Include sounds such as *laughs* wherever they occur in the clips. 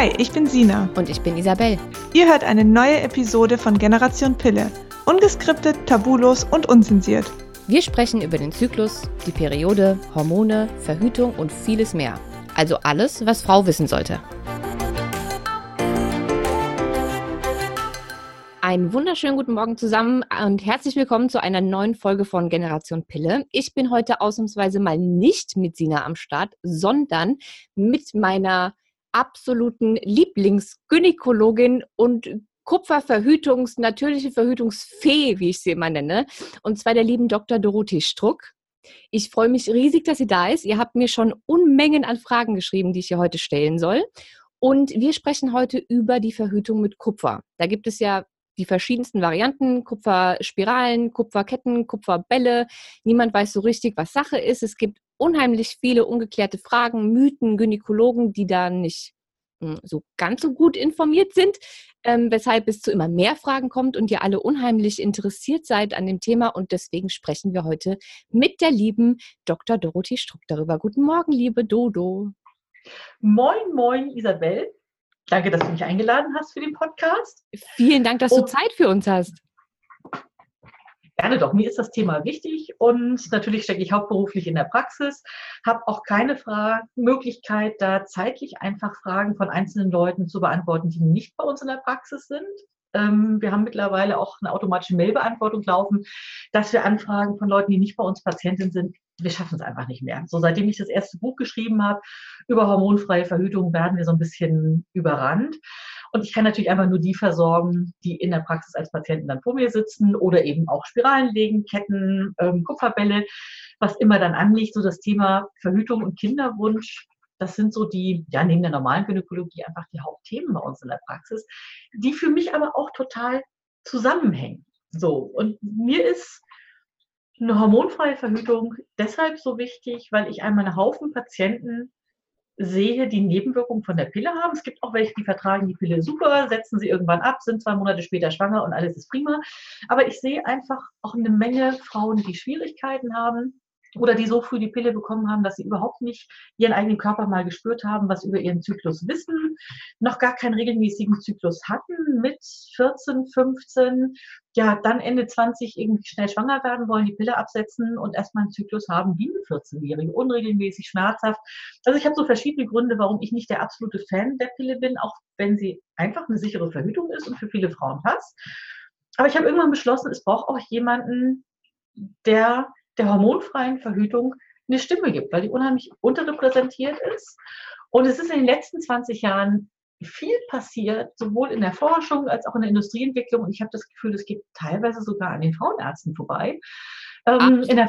Hi, ich bin Sina. Und ich bin Isabel. Ihr hört eine neue Episode von Generation Pille. Ungeskriptet, tabulos und unzensiert. Wir sprechen über den Zyklus, die Periode, Hormone, Verhütung und vieles mehr. Also alles, was Frau wissen sollte. Einen wunderschönen guten Morgen zusammen und herzlich willkommen zu einer neuen Folge von Generation Pille. Ich bin heute ausnahmsweise mal nicht mit Sina am Start, sondern mit meiner absoluten Lieblingsgynäkologin und Kupferverhütungs-, natürliche Verhütungsfee, wie ich sie immer nenne, und zwar der lieben Dr. Dorothee Struck. Ich freue mich riesig, dass sie da ist. Ihr habt mir schon Unmengen an Fragen geschrieben, die ich ihr heute stellen soll. Und wir sprechen heute über die Verhütung mit Kupfer. Da gibt es ja die verschiedensten Varianten, Kupferspiralen, Kupferketten, Kupferbälle. Niemand weiß so richtig, was Sache ist. Es gibt unheimlich viele ungeklärte Fragen, Mythen, Gynäkologen, die da nicht hm, so ganz so gut informiert sind, ähm, weshalb es zu immer mehr Fragen kommt und ihr alle unheimlich interessiert seid an dem Thema. Und deswegen sprechen wir heute mit der lieben Dr. Dorothee Struck darüber. Guten Morgen, liebe Dodo. Moin, moin, Isabel. Danke, dass du mich eingeladen hast für den Podcast. Vielen Dank, dass und du Zeit für uns hast. Gerne doch. Mir ist das Thema wichtig und natürlich stecke ich hauptberuflich in der Praxis, habe auch keine Fra Möglichkeit, da zeitlich einfach Fragen von einzelnen Leuten zu beantworten, die nicht bei uns in der Praxis sind. Ähm, wir haben mittlerweile auch eine automatische Mailbeantwortung laufen, dass wir Anfragen von Leuten, die nicht bei uns Patientin sind, wir schaffen es einfach nicht mehr. So seitdem ich das erste Buch geschrieben habe über hormonfreie Verhütung, werden wir so ein bisschen überrannt. Und ich kann natürlich einfach nur die versorgen, die in der Praxis als Patienten dann vor mir sitzen oder eben auch Spiralen legen, Ketten, ähm, Kupferbälle, was immer dann anliegt. So das Thema Verhütung und Kinderwunsch, das sind so die, ja, neben der normalen Gynäkologie einfach die Hauptthemen bei uns in der Praxis, die für mich aber auch total zusammenhängen. So. Und mir ist eine hormonfreie Verhütung deshalb so wichtig, weil ich einmal einen Haufen Patienten sehe, die Nebenwirkungen von der Pille haben. Es gibt auch welche, die vertragen die Pille super, setzen sie irgendwann ab, sind zwei Monate später schwanger und alles ist prima. Aber ich sehe einfach auch eine Menge Frauen, die Schwierigkeiten haben, oder die so früh die Pille bekommen haben, dass sie überhaupt nicht ihren eigenen Körper mal gespürt haben, was über ihren Zyklus wissen, noch gar keinen regelmäßigen Zyklus hatten, mit 14, 15, ja, dann Ende 20 irgendwie schnell schwanger werden wollen, die Pille absetzen und erstmal einen Zyklus haben wie eine 14-Jährige, unregelmäßig, schmerzhaft. Also ich habe so verschiedene Gründe, warum ich nicht der absolute Fan der Pille bin, auch wenn sie einfach eine sichere Verhütung ist und für viele Frauen passt. Aber ich habe irgendwann beschlossen, es braucht auch jemanden, der der hormonfreien Verhütung eine Stimme gibt, weil die unheimlich unterrepräsentiert ist. Und es ist in den letzten 20 Jahren viel passiert, sowohl in der Forschung als auch in der Industrieentwicklung. Und ich habe das Gefühl, es geht teilweise sogar an den Frauenärzten vorbei. Ähm, in der,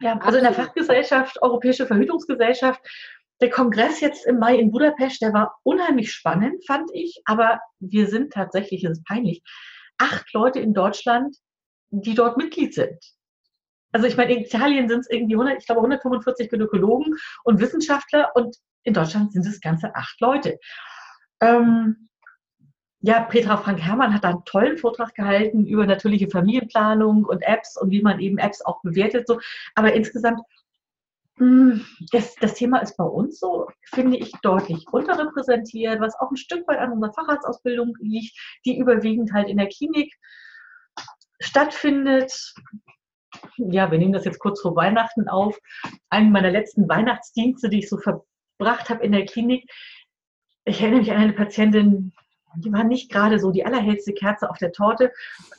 ja, also in der Fachgesellschaft, Europäische Verhütungsgesellschaft, der Kongress jetzt im Mai in Budapest, der war unheimlich spannend, fand ich. Aber wir sind tatsächlich, es ist peinlich, acht Leute in Deutschland, die dort Mitglied sind. Also ich meine, in Italien sind es irgendwie 100, ich glaube 145 Gynäkologen und Wissenschaftler und in Deutschland sind es ganze acht Leute. Ähm, ja, Petra Frank Herrmann hat da einen tollen Vortrag gehalten über natürliche Familienplanung und Apps und wie man eben Apps auch bewertet. So. Aber insgesamt, mh, hm, das, das Thema ist bei uns so, finde ich, deutlich unterrepräsentiert, was auch ein Stück weit an unserer Facharztausbildung liegt, die überwiegend halt in der Klinik stattfindet ja, wir nehmen das jetzt kurz vor Weihnachten auf. Einen meiner letzten Weihnachtsdienste, die ich so verbracht habe in der Klinik. Ich erinnere mich an eine Patientin, die war nicht gerade so die allerhellste Kerze auf der Torte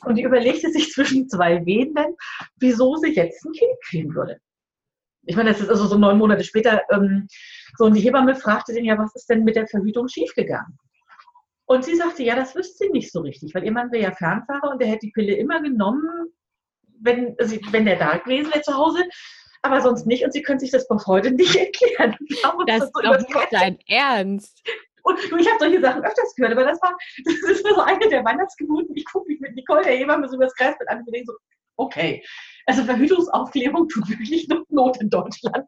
und die überlegte sich zwischen zwei Wehenden, wieso sie jetzt ein Kind kriegen würde. Ich meine, das ist also so neun Monate später. Ähm, so, und die Hebamme fragte den ja, was ist denn mit der Verhütung schiefgegangen? Und sie sagte, ja, das wüsste sie nicht so richtig, weil ihr Mann wäre ja Fernfahrer und der hätte die Pille immer genommen, wenn, also wenn der da gewesen wäre zu Hause, aber sonst nicht. Und sie können sich das bis heute nicht *laughs* erklären. Das ist doch nicht dein Ernst. Und ich habe solche Sachen öfters gehört, aber das war, das war so eine der Weihnachtsgeburten. Ich gucke mich mit Nicole, der Hebamme, so über das Kreisbett an und denke so, okay, also Verhütungsaufklärung tut wirklich noch Not in Deutschland.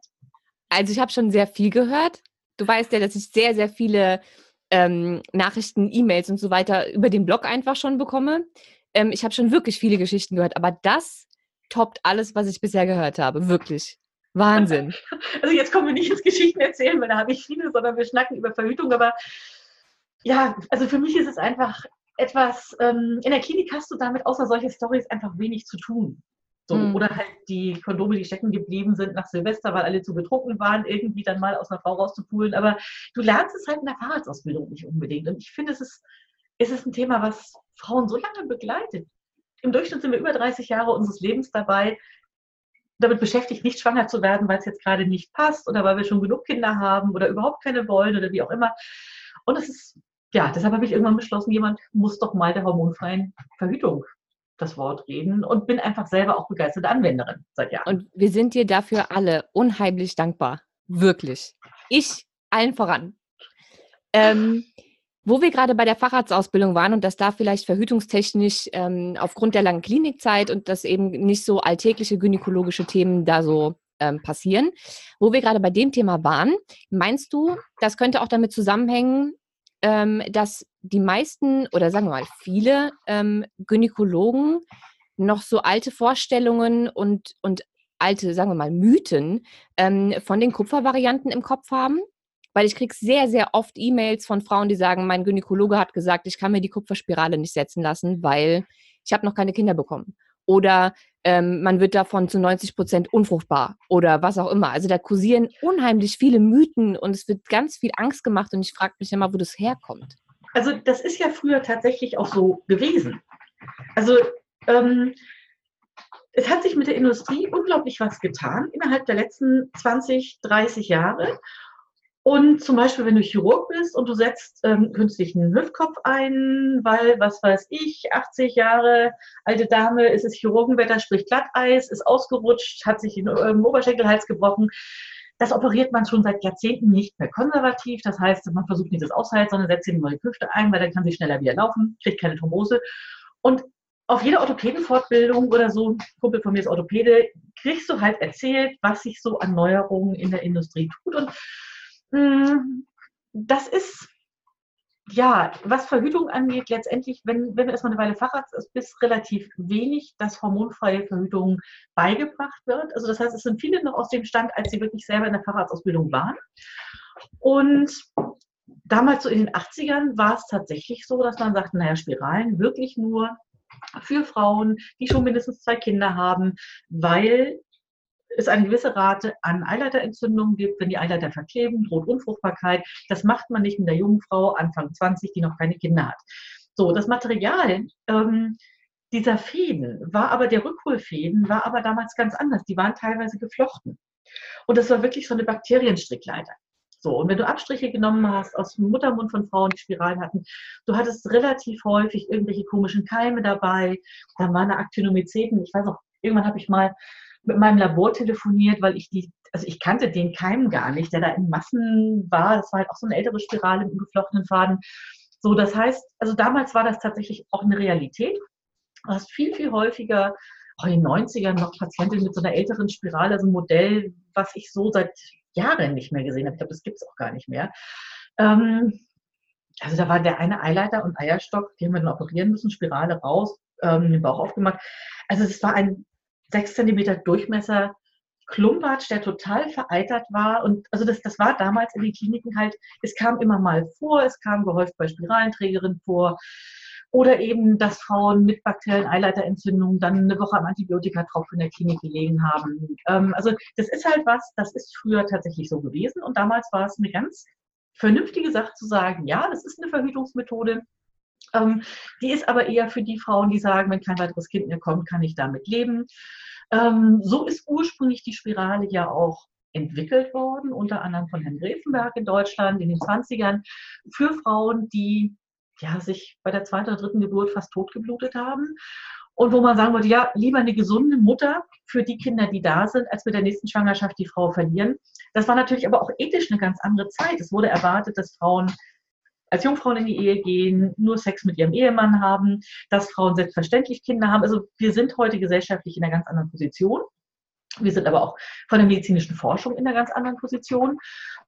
Also ich habe schon sehr viel gehört. Du weißt ja, dass ich sehr, sehr viele ähm, Nachrichten, E-Mails und so weiter über den Blog einfach schon bekomme. Ähm, ich habe schon wirklich viele Geschichten gehört, aber das toppt alles, was ich bisher gehört habe. Wirklich. Wahnsinn. *laughs* Also jetzt kommen wir nicht ins Geschichten erzählen, weil da habe ich viele, sondern wir schnacken über Verhütung. Aber ja, also für mich ist es einfach etwas, ähm, in der Klinik hast du damit außer solche Stories einfach wenig zu tun. So, mhm. Oder halt die Kondome, die stecken geblieben sind nach Silvester, weil alle zu betrunken waren, irgendwie dann mal aus einer Frau rauszupulen. Aber du lernst es halt in der Fahrradsausbildung nicht unbedingt. Und ich finde, es ist, es ist ein Thema, was Frauen so lange begleitet. Im Durchschnitt sind wir über 30 Jahre unseres Lebens dabei, damit beschäftigt, nicht schwanger zu werden, weil es jetzt gerade nicht passt oder weil wir schon genug Kinder haben oder überhaupt keine wollen oder wie auch immer. Und es ist, ja, deshalb habe ich irgendwann beschlossen, jemand muss doch mal der hormonfreien Verhütung das Wort reden und bin einfach selber auch begeisterte Anwenderin seit Jahren. Und wir sind dir dafür alle unheimlich dankbar. Wirklich. Ich allen voran. Ähm, wo wir gerade bei der Facharztausbildung waren und dass da vielleicht verhütungstechnisch ähm, aufgrund der langen Klinikzeit und dass eben nicht so alltägliche gynäkologische Themen da so ähm, passieren, wo wir gerade bei dem Thema waren, meinst du, das könnte auch damit zusammenhängen, ähm, dass die meisten oder sagen wir mal viele ähm, Gynäkologen noch so alte Vorstellungen und, und alte, sagen wir mal, Mythen ähm, von den Kupfervarianten im Kopf haben? Weil ich kriege sehr, sehr oft E-Mails von Frauen, die sagen, mein Gynäkologe hat gesagt, ich kann mir die Kupferspirale nicht setzen lassen, weil ich habe noch keine Kinder bekommen. Oder ähm, man wird davon zu 90 Prozent unfruchtbar oder was auch immer. Also da kursieren unheimlich viele Mythen und es wird ganz viel Angst gemacht und ich frage mich immer, wo das herkommt. Also das ist ja früher tatsächlich auch so gewesen. Also ähm, es hat sich mit der Industrie unglaublich was getan innerhalb der letzten 20, 30 Jahre. Und zum Beispiel, wenn du Chirurg bist und du setzt ähm, künstlichen Hüftkopf ein, weil, was weiß ich, 80 Jahre alte Dame, ist es Chirurgenwetter, sprich Glatteis, ist ausgerutscht, hat sich den ähm, Oberschenkelhals gebrochen. Das operiert man schon seit Jahrzehnten nicht mehr konservativ. Das heißt, man versucht nicht das Aushalt, sondern setzt eine neue Hüfte ein, weil dann kann sie schneller wieder laufen, kriegt keine Thrombose. Und auf jeder Orthopädenfortbildung oder so, Kumpel von mir ist Orthopäde, kriegst du halt erzählt, was sich so an Neuerungen in der Industrie tut. Und das ist, ja, was Verhütung angeht, letztendlich, wenn, wenn du erstmal eine Weile Facharzt ist, bist relativ wenig, dass hormonfreie Verhütung beigebracht wird. Also das heißt, es sind viele noch aus dem Stand, als sie wirklich selber in der Facharztausbildung waren. Und damals so in den 80ern war es tatsächlich so, dass man sagt, naja, Spiralen wirklich nur für Frauen, die schon mindestens zwei Kinder haben, weil es eine gewisse Rate an Eileiterentzündungen gibt. Wenn die Eileiter verkleben, droht Unfruchtbarkeit. Das macht man nicht mit der jungen Frau Anfang 20, die noch keine Kinder hat. So, das Material ähm, dieser Fäden war aber, der Rückholfäden war aber damals ganz anders. Die waren teilweise geflochten. Und das war wirklich so eine Bakterienstrickleiter. So, und wenn du Abstriche genommen hast aus dem Muttermund von Frauen, die Spiralen hatten, du hattest relativ häufig irgendwelche komischen Keime dabei. Da waren Aktinomyceten. Ich weiß auch, irgendwann habe ich mal mit meinem Labor telefoniert, weil ich die, also ich kannte den Keim gar nicht, der da in Massen war. Das war halt auch so eine ältere Spirale mit geflochtenen Faden. So, das heißt, also damals war das tatsächlich auch eine Realität. Du hast viel, viel häufiger, auch in den 90ern noch Patientinnen mit so einer älteren Spirale, so ein Modell, was ich so seit Jahren nicht mehr gesehen habe. Ich glaube, das gibt es auch gar nicht mehr. Ähm, also da war der eine Eileiter und Eierstock, die haben wir dann operieren müssen, Spirale raus, ähm, den Bauch aufgemacht. Also es war ein 6 cm Durchmesser Klumpatsch, der total vereitert war. Und also das, das war damals in den Kliniken halt, es kam immer mal vor, es kam gehäuft bei Spiralenträgerinnen vor. Oder eben, dass Frauen mit bakteriellen Eileiterentzündungen dann eine Woche am Antibiotikatropf in der Klinik gelegen haben. Ähm, also das ist halt was, das ist früher tatsächlich so gewesen. Und damals war es eine ganz vernünftige Sache zu sagen, ja, das ist eine Verhütungsmethode. Ähm, die ist aber eher für die Frauen, die sagen, wenn kein weiteres Kind mehr kommt, kann ich damit leben. Ähm, so ist ursprünglich die Spirale ja auch entwickelt worden, unter anderem von Herrn Grevenberg in Deutschland in den 20ern, für Frauen, die ja, sich bei der zweiten oder dritten Geburt fast totgeblutet haben. Und wo man sagen wollte, ja, lieber eine gesunde Mutter für die Kinder, die da sind, als mit der nächsten Schwangerschaft die Frau verlieren. Das war natürlich aber auch ethisch eine ganz andere Zeit. Es wurde erwartet, dass Frauen als Jungfrauen in die Ehe gehen, nur Sex mit ihrem Ehemann haben, dass Frauen selbstverständlich Kinder haben. Also wir sind heute gesellschaftlich in einer ganz anderen Position. Wir sind aber auch von der medizinischen Forschung in einer ganz anderen Position.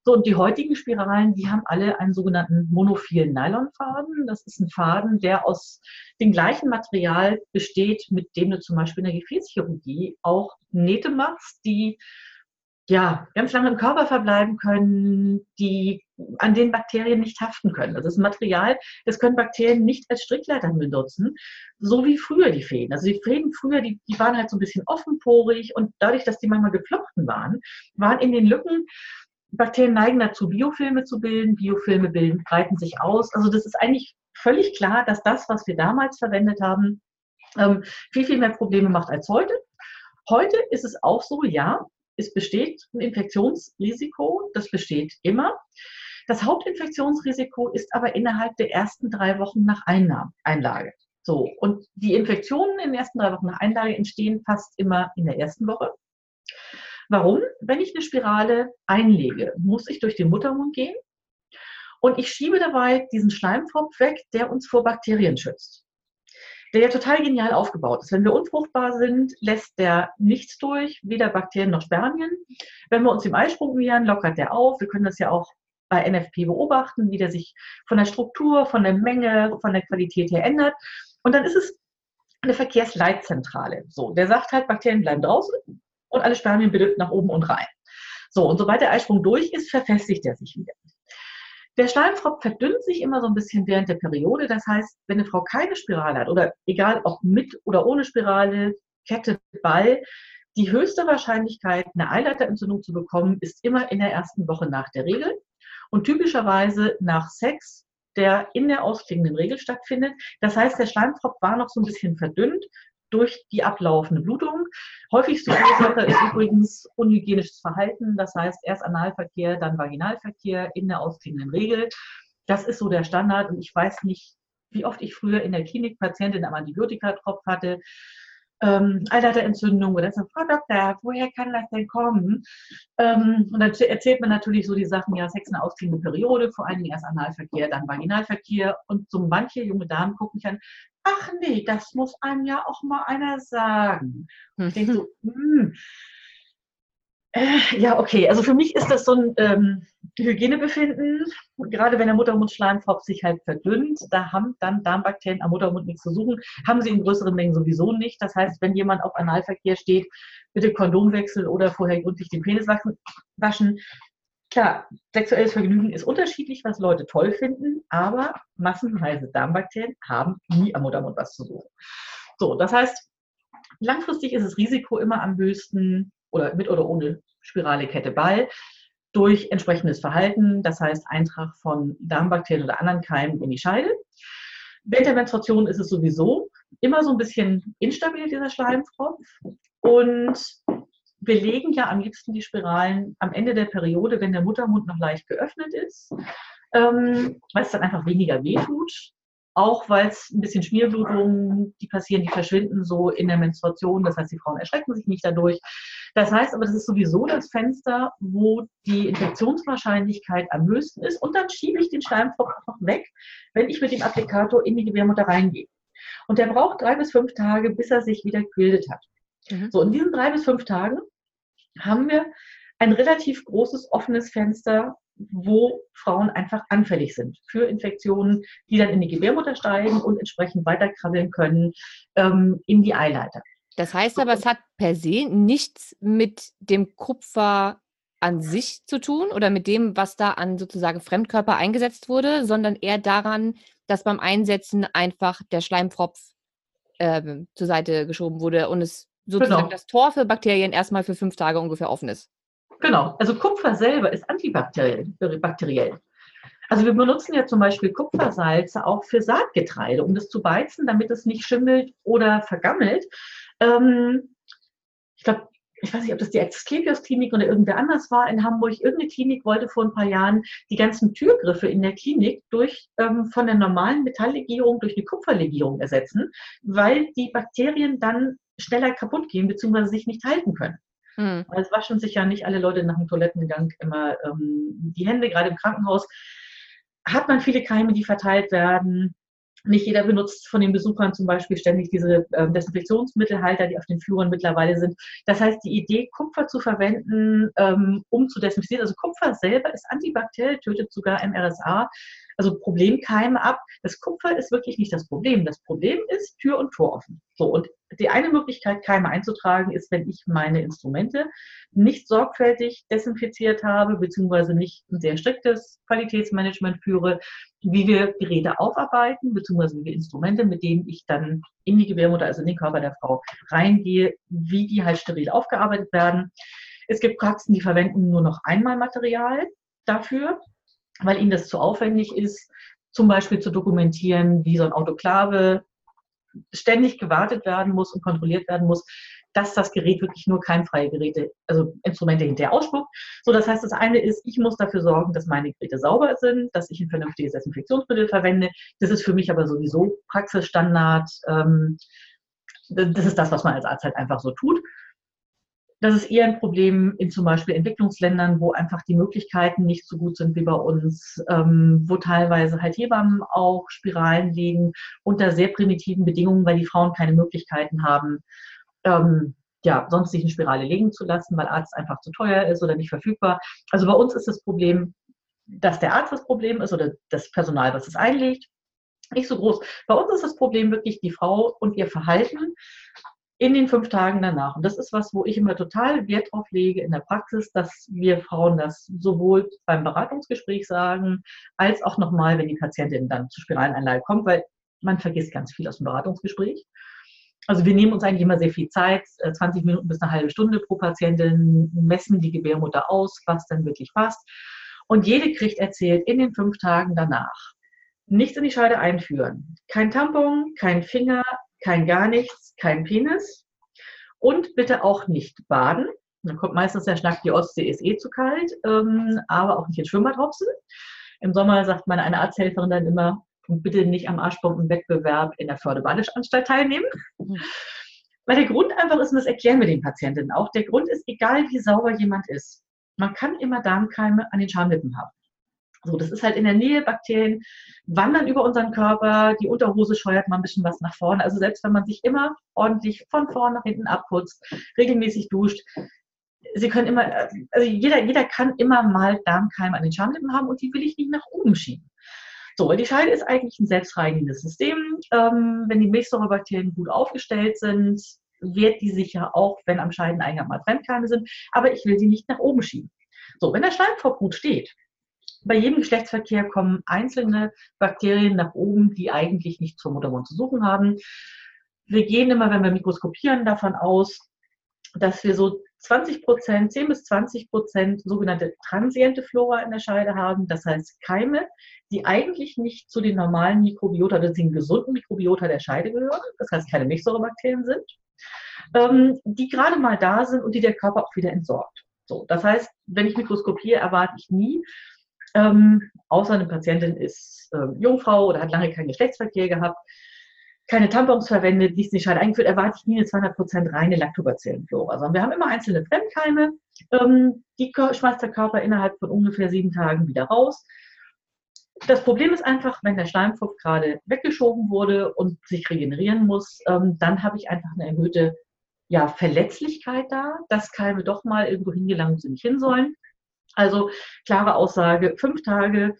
So, und die heutigen Spiralen, die haben alle einen sogenannten monophilen Nylonfaden. Das ist ein Faden, der aus dem gleichen Material besteht, mit dem du zum Beispiel in der Gefäßchirurgie auch Nähte machst, die ja, ganz lange im Körper verbleiben können, die an den Bakterien nicht haften können. Also das ist Material, das können Bakterien nicht als Strickleitern benutzen, so wie früher die Fäden. Also die Fäden früher, die, die waren halt so ein bisschen offenporig und dadurch, dass die manchmal geflochten waren, waren in den Lücken Bakterien neigen dazu, Biofilme zu bilden. Biofilme bilden, breiten sich aus. Also das ist eigentlich völlig klar, dass das, was wir damals verwendet haben, ähm, viel, viel mehr Probleme macht als heute. Heute ist es auch so, ja, es besteht ein Infektionsrisiko, das besteht immer. Das Hauptinfektionsrisiko ist aber innerhalb der ersten drei Wochen nach Einlage. So, und die Infektionen in den ersten drei Wochen nach Einlage entstehen fast immer in der ersten Woche. Warum? Wenn ich eine Spirale einlege, muss ich durch den Muttermund gehen und ich schiebe dabei diesen Schleimfropf weg, der uns vor Bakterien schützt der ja total genial aufgebaut ist. Wenn wir unfruchtbar sind, lässt der nichts durch, weder Bakterien noch Spermien. Wenn wir uns im Eisprung nähern, lockert der auf. Wir können das ja auch bei NFP beobachten, wie der sich von der Struktur, von der Menge, von der Qualität her ändert. Und dann ist es eine Verkehrsleitzentrale. So, der sagt halt, Bakterien bleiben draußen und alle Spermien bitte nach oben und rein. So, und sobald der Eisprung durch ist, verfestigt er sich wieder. Der Schleimfropf verdünnt sich immer so ein bisschen während der Periode. Das heißt, wenn eine Frau keine Spirale hat oder egal ob mit oder ohne Spirale, Kette, Ball, die höchste Wahrscheinlichkeit, eine Eileiterentzündung zu bekommen, ist immer in der ersten Woche nach der Regel und typischerweise nach Sex, der in der ausklingenden Regel stattfindet. Das heißt, der Schleimfropf war noch so ein bisschen verdünnt durch die ablaufende Blutung. Häufigste Ursache ist übrigens unhygienisches Verhalten, das heißt erst Analverkehr, dann Vaginalverkehr in der ausklingenden Regel. Das ist so der Standard und ich weiß nicht, wie oft ich früher in der Klinik Patientin am Antibiotikatropf hatte ähm, Eileiterentzündung oder so, Frau Doktor, woher kann das denn kommen? Ähm, und dann erzählt man natürlich so die Sachen, ja, Sex eine ausklingende Periode, vor allen Dingen erst Analverkehr, dann Vaginalverkehr und so manche junge Damen gucken mich an, ach nee, das muss einem ja auch mal einer sagen. Und ich denke so, *laughs* hm, äh, ja, okay. Also für mich ist das so ein ähm, Hygienebefinden. Gerade wenn der Muttermundschleimfropf sich halt verdünnt, da haben dann Darmbakterien am Muttermund nichts zu suchen. Haben sie in größeren Mengen sowieso nicht. Das heißt, wenn jemand auf Analverkehr steht, bitte Kondom wechseln oder vorher gründlich den Penis waschen. Klar, sexuelles Vergnügen ist unterschiedlich, was Leute toll finden, aber massenweise Darmbakterien haben nie am Muttermund was zu suchen. So, das heißt, langfristig ist das Risiko immer am höchsten oder mit oder ohne Spirale Kette Ball durch entsprechendes Verhalten, das heißt Eintrag von Darmbakterien oder anderen Keimen in die Scheide. Während der Menstruation ist es sowieso immer so ein bisschen instabil, dieser Schleimfropf. Und wir legen ja am liebsten die Spiralen am Ende der Periode, wenn der Muttermund noch leicht geöffnet ist, ähm, weil es dann einfach weniger wehtut auch weil es ein bisschen Schmierblutungen, die passieren, die verschwinden so in der Menstruation. Das heißt, die Frauen erschrecken sich nicht dadurch. Das heißt aber, das ist sowieso das Fenster, wo die Infektionswahrscheinlichkeit am höchsten ist. Und dann schiebe ich den Schleimfropf einfach weg, wenn ich mit dem Applikator in die Gebärmutter reingehe. Und der braucht drei bis fünf Tage, bis er sich wieder gebildet hat. Mhm. So, in diesen drei bis fünf Tagen haben wir ein relativ großes offenes Fenster, wo Frauen einfach anfällig sind für Infektionen, die dann in die Gebärmutter steigen und entsprechend weiterkrabbeln können ähm, in die Eileiter. Das heißt aber, es hat per se nichts mit dem Kupfer an sich zu tun oder mit dem, was da an sozusagen Fremdkörper eingesetzt wurde, sondern eher daran, dass beim Einsetzen einfach der Schleimfropf äh, zur Seite geschoben wurde und es sozusagen genau. das Tor für Bakterien erstmal für fünf Tage ungefähr offen ist. Genau, also Kupfer selber ist antibakteriell. Bakteriell. Also wir benutzen ja zum Beispiel Kupfersalze auch für Saatgetreide, um das zu beizen, damit es nicht schimmelt oder vergammelt. Ähm, ich glaube, ich weiß nicht, ob das die Asklepios-Klinik oder irgendwer anders war in Hamburg. Irgendeine Klinik wollte vor ein paar Jahren die ganzen Türgriffe in der Klinik durch ähm, von der normalen Metalllegierung durch eine Kupferlegierung ersetzen, weil die Bakterien dann schneller kaputt gehen bzw. sich nicht halten können. Weil es waschen sich ja nicht alle Leute nach dem Toilettengang immer ähm, die Hände, gerade im Krankenhaus. Hat man viele Keime, die verteilt werden. Nicht jeder benutzt von den Besuchern zum Beispiel ständig diese äh, Desinfektionsmittelhalter, die auf den Fluren mittlerweile sind. Das heißt, die Idee, Kupfer zu verwenden, ähm, um zu desinfizieren, also Kupfer selber ist antibakteriell, tötet sogar MRSA, also Problemkeime ab. Das Kupfer ist wirklich nicht das Problem. Das Problem ist Tür und Tor offen. So, und die eine Möglichkeit, Keime einzutragen, ist, wenn ich meine Instrumente nicht sorgfältig desinfiziert habe, beziehungsweise nicht ein sehr striktes Qualitätsmanagement führe, wie wir Geräte aufarbeiten, beziehungsweise wie wir Instrumente, mit denen ich dann in die Gebärmutter, also in den Körper der Frau reingehe, wie die halt steril aufgearbeitet werden. Es gibt Praxen, die verwenden nur noch einmal Material dafür, weil ihnen das zu aufwendig ist, zum Beispiel zu dokumentieren, wie so ein Autoklave ständig gewartet werden muss und kontrolliert werden muss, dass das Gerät wirklich nur keimfreie Geräte, also Instrumente hinterher ausspuckt. So, das heißt, das eine ist, ich muss dafür sorgen, dass meine Geräte sauber sind, dass ich ein vernünftiges Desinfektionsmittel verwende. Das ist für mich aber sowieso Praxisstandard. Ähm, das ist das, was man als Arzt halt einfach so tut. Das ist eher ein Problem in zum Beispiel Entwicklungsländern, wo einfach die Möglichkeiten nicht so gut sind wie bei uns, ähm, wo teilweise halt Hebammen auch Spiralen legen unter sehr primitiven Bedingungen, weil die Frauen keine Möglichkeiten haben, ähm, ja, sonst sich eine Spirale legen zu lassen, weil Arzt einfach zu teuer ist oder nicht verfügbar. Also bei uns ist das Problem, dass der Arzt das Problem ist oder das Personal, was es einlegt, nicht so groß. Bei uns ist das Problem wirklich die Frau und ihr Verhalten in den fünf Tagen danach. Und das ist was, wo ich immer total Wert drauf lege in der Praxis, dass wir Frauen das sowohl beim Beratungsgespräch sagen, als auch nochmal, wenn die Patientin dann zur Spiraleneinlage kommt, weil man vergisst ganz viel aus dem Beratungsgespräch. Also wir nehmen uns eigentlich immer sehr viel Zeit, 20 äh, Minuten bis eine halbe Stunde pro Patientin, messen die Gebärmutter aus, was dann wirklich passt. Und jede kriegt erzählt in den fünf Tagen danach. Nichts in die Scheide einführen. Kein Tampon, kein Finger, kein gar nichts, kein Penis. Und bitte auch nicht baden. Dann kommt meistens der Schnack, die Ostsee ist eh zu kalt, ähm, aber auch nicht ins Schwimmbad hopsen. Im Sommer sagt meine eine Arzthelferin dann immer, bitte nicht am Arschbombenwettbewerb in der Förderbadeanstalt teilnehmen. Mhm. *laughs* Weil der Grund einfach ist, und das erklären wir den Patientinnen auch, der Grund ist, egal wie sauber jemand ist, man kann immer Darmkeime an den Schamlippen haben. So, das ist halt in der Nähe, Bakterien wandern über unseren Körper, die Unterhose scheuert mal ein bisschen was nach vorne. Also selbst wenn man sich immer ordentlich von vorne nach hinten abputzt, regelmäßig duscht, Sie können immer, also jeder, jeder kann immer mal Darmkeime an den Schamlippen haben und die will ich nicht nach oben schieben. So, die Scheide ist eigentlich ein selbstreinigendes System. Ähm, wenn die Milchsäurebakterien gut aufgestellt sind, wird die sicher auch, wenn am Scheideneingang mal Fremdkeime sind, aber ich will sie nicht nach oben schieben. So, wenn der Schleimfrock gut steht, bei jedem Geschlechtsverkehr kommen einzelne Bakterien nach oben, die eigentlich nicht zum Muttermund zu suchen haben. Wir gehen immer, wenn wir mikroskopieren, davon aus, dass wir so 20 Prozent, 10 bis 20 Prozent sogenannte transiente Flora in der Scheide haben. Das heißt Keime, die eigentlich nicht zu den normalen Mikrobiota, also den gesunden Mikrobiota der Scheide gehören. Das heißt keine Milchsäurebakterien sind, ähm, die gerade mal da sind und die der Körper auch wieder entsorgt. So, das heißt, wenn ich mikroskopiere, erwarte ich nie, ähm, außer eine Patientin ist äh, Jungfrau oder hat lange keinen Geschlechtsverkehr gehabt, keine Tampons verwendet, nichts nicht halt eingeführt, erwarte ich nie eine 200% reine Lactobacillenflora, sondern wir haben immer einzelne Fremdkeime, ähm, die schmeißt der Körper innerhalb von ungefähr sieben Tagen wieder raus. Das Problem ist einfach, wenn der Schleimfluss gerade weggeschoben wurde und sich regenerieren muss, ähm, dann habe ich einfach eine erhöhte ja, Verletzlichkeit da, dass Keime doch mal irgendwo hingelangt, wo sie nicht hin sollen. Also klare Aussage, fünf Tage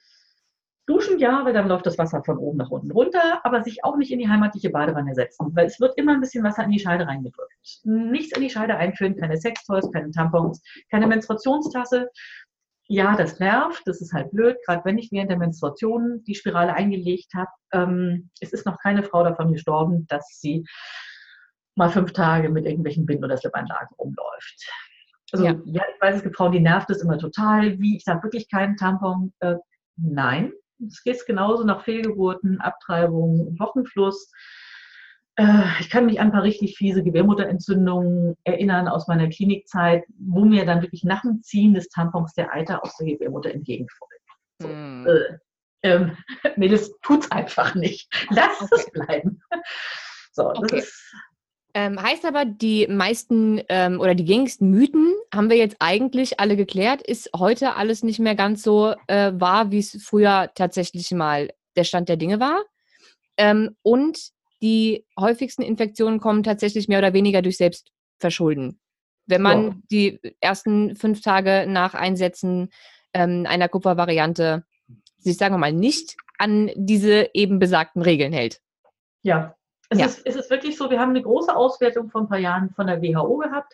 duschen ja, weil dann läuft das Wasser von oben nach unten runter, aber sich auch nicht in die heimatliche Badewanne setzen, weil es wird immer ein bisschen Wasser in die Scheide reingedrückt. Nichts in die Scheide einführen, keine Sextoys, keine Tampons, keine Menstruationstasse. Ja, das nervt, das ist halt blöd, gerade wenn ich während der Menstruation die Spirale eingelegt habe. Ähm, es ist noch keine Frau davon gestorben, dass sie mal fünf Tage mit irgendwelchen Binden- oder Slipanlagen umläuft. Also ja. ja. ich weiß, es gibt Frauen, die nervt es immer total. Wie, ich habe wirklich keinen Tampon. Äh, nein, es geht genauso nach Fehlgeburten, Abtreibung, Wochenfluss. Äh, ich kann mich an ein paar richtig fiese Gebärmutterentzündungen erinnern aus meiner Klinikzeit, wo mir dann wirklich nach dem Ziehen des Tampons der Eiter aus der Gebärmutter entgegenfolgt. So, mm. äh, ähm, *laughs* Mädels, tut's einfach nicht. Lass okay. es bleiben. *laughs* So, das okay. ist ähm, heißt aber, die meisten ähm, oder die gängigsten Mythen haben wir jetzt eigentlich alle geklärt. Ist heute alles nicht mehr ganz so äh, wahr, wie es früher tatsächlich mal der Stand der Dinge war. Ähm, und die häufigsten Infektionen kommen tatsächlich mehr oder weniger durch Selbstverschulden. Wenn man ja. die ersten fünf Tage nach Einsetzen ähm, einer Kupfervariante sich, sagen wir mal, nicht an diese eben besagten Regeln hält. Ja, Es, ja. ist, es ist wirklich so, wir haben eine große Auswertung vor ein paar Jahren von der WHO gehabt.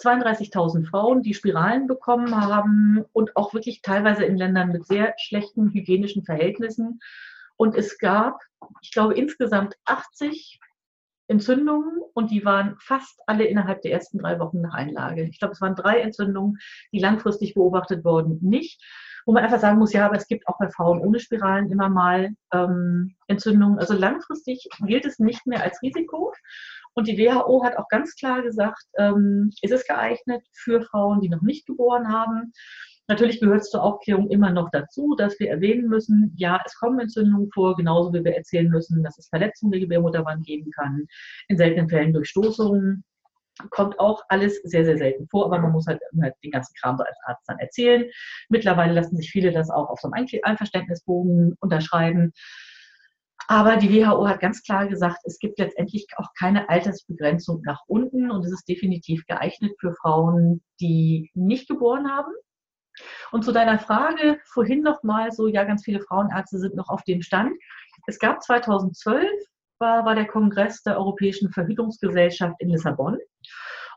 32.000 Frauen, die Spiralen bekommen haben und auch wirklich teilweise in Ländern mit sehr schlechten hygienischen Verhältnissen. Und es gab, ich glaube, insgesamt 80 Entzündungen und die waren fast alle innerhalb der ersten drei Wochen nach Einlage. Ich glaube, es waren drei Entzündungen, die langfristig beobachtet wurden, nicht wo man einfach sagen muss, ja, aber es gibt auch bei Frauen ohne Spiralen immer mal ähm, Entzündungen. Also langfristig gilt es nicht mehr als Risiko. Und die WHO hat auch ganz klar gesagt, ähm, es ist geeignet für Frauen, die noch nicht geboren haben. Natürlich gehört es zur Aufklärung immer noch dazu, dass wir erwähnen müssen, ja, es kommen Entzündungen vor, genauso wie wir erzählen müssen, dass es Verletzungen der Gebärmutterwand geben kann, in seltenen Fällen durch Stoßungen kommt auch alles sehr, sehr selten vor, aber man muss halt, den ganzen Kram so als Arzt dann erzählen. Mittlerweile lassen sich viele das auch auf so einem Einverständnisbogen unterschreiben. Aber die WHO hat ganz klar gesagt, es gibt letztendlich auch keine Altersbegrenzung nach unten und es ist definitiv geeignet für Frauen, die nicht geboren haben. Und zu deiner Frage vorhin nochmal so, ja, ganz viele Frauenärzte sind noch auf dem Stand. Es gab 2012 war, war der Kongress der Europäischen Verhütungsgesellschaft in Lissabon.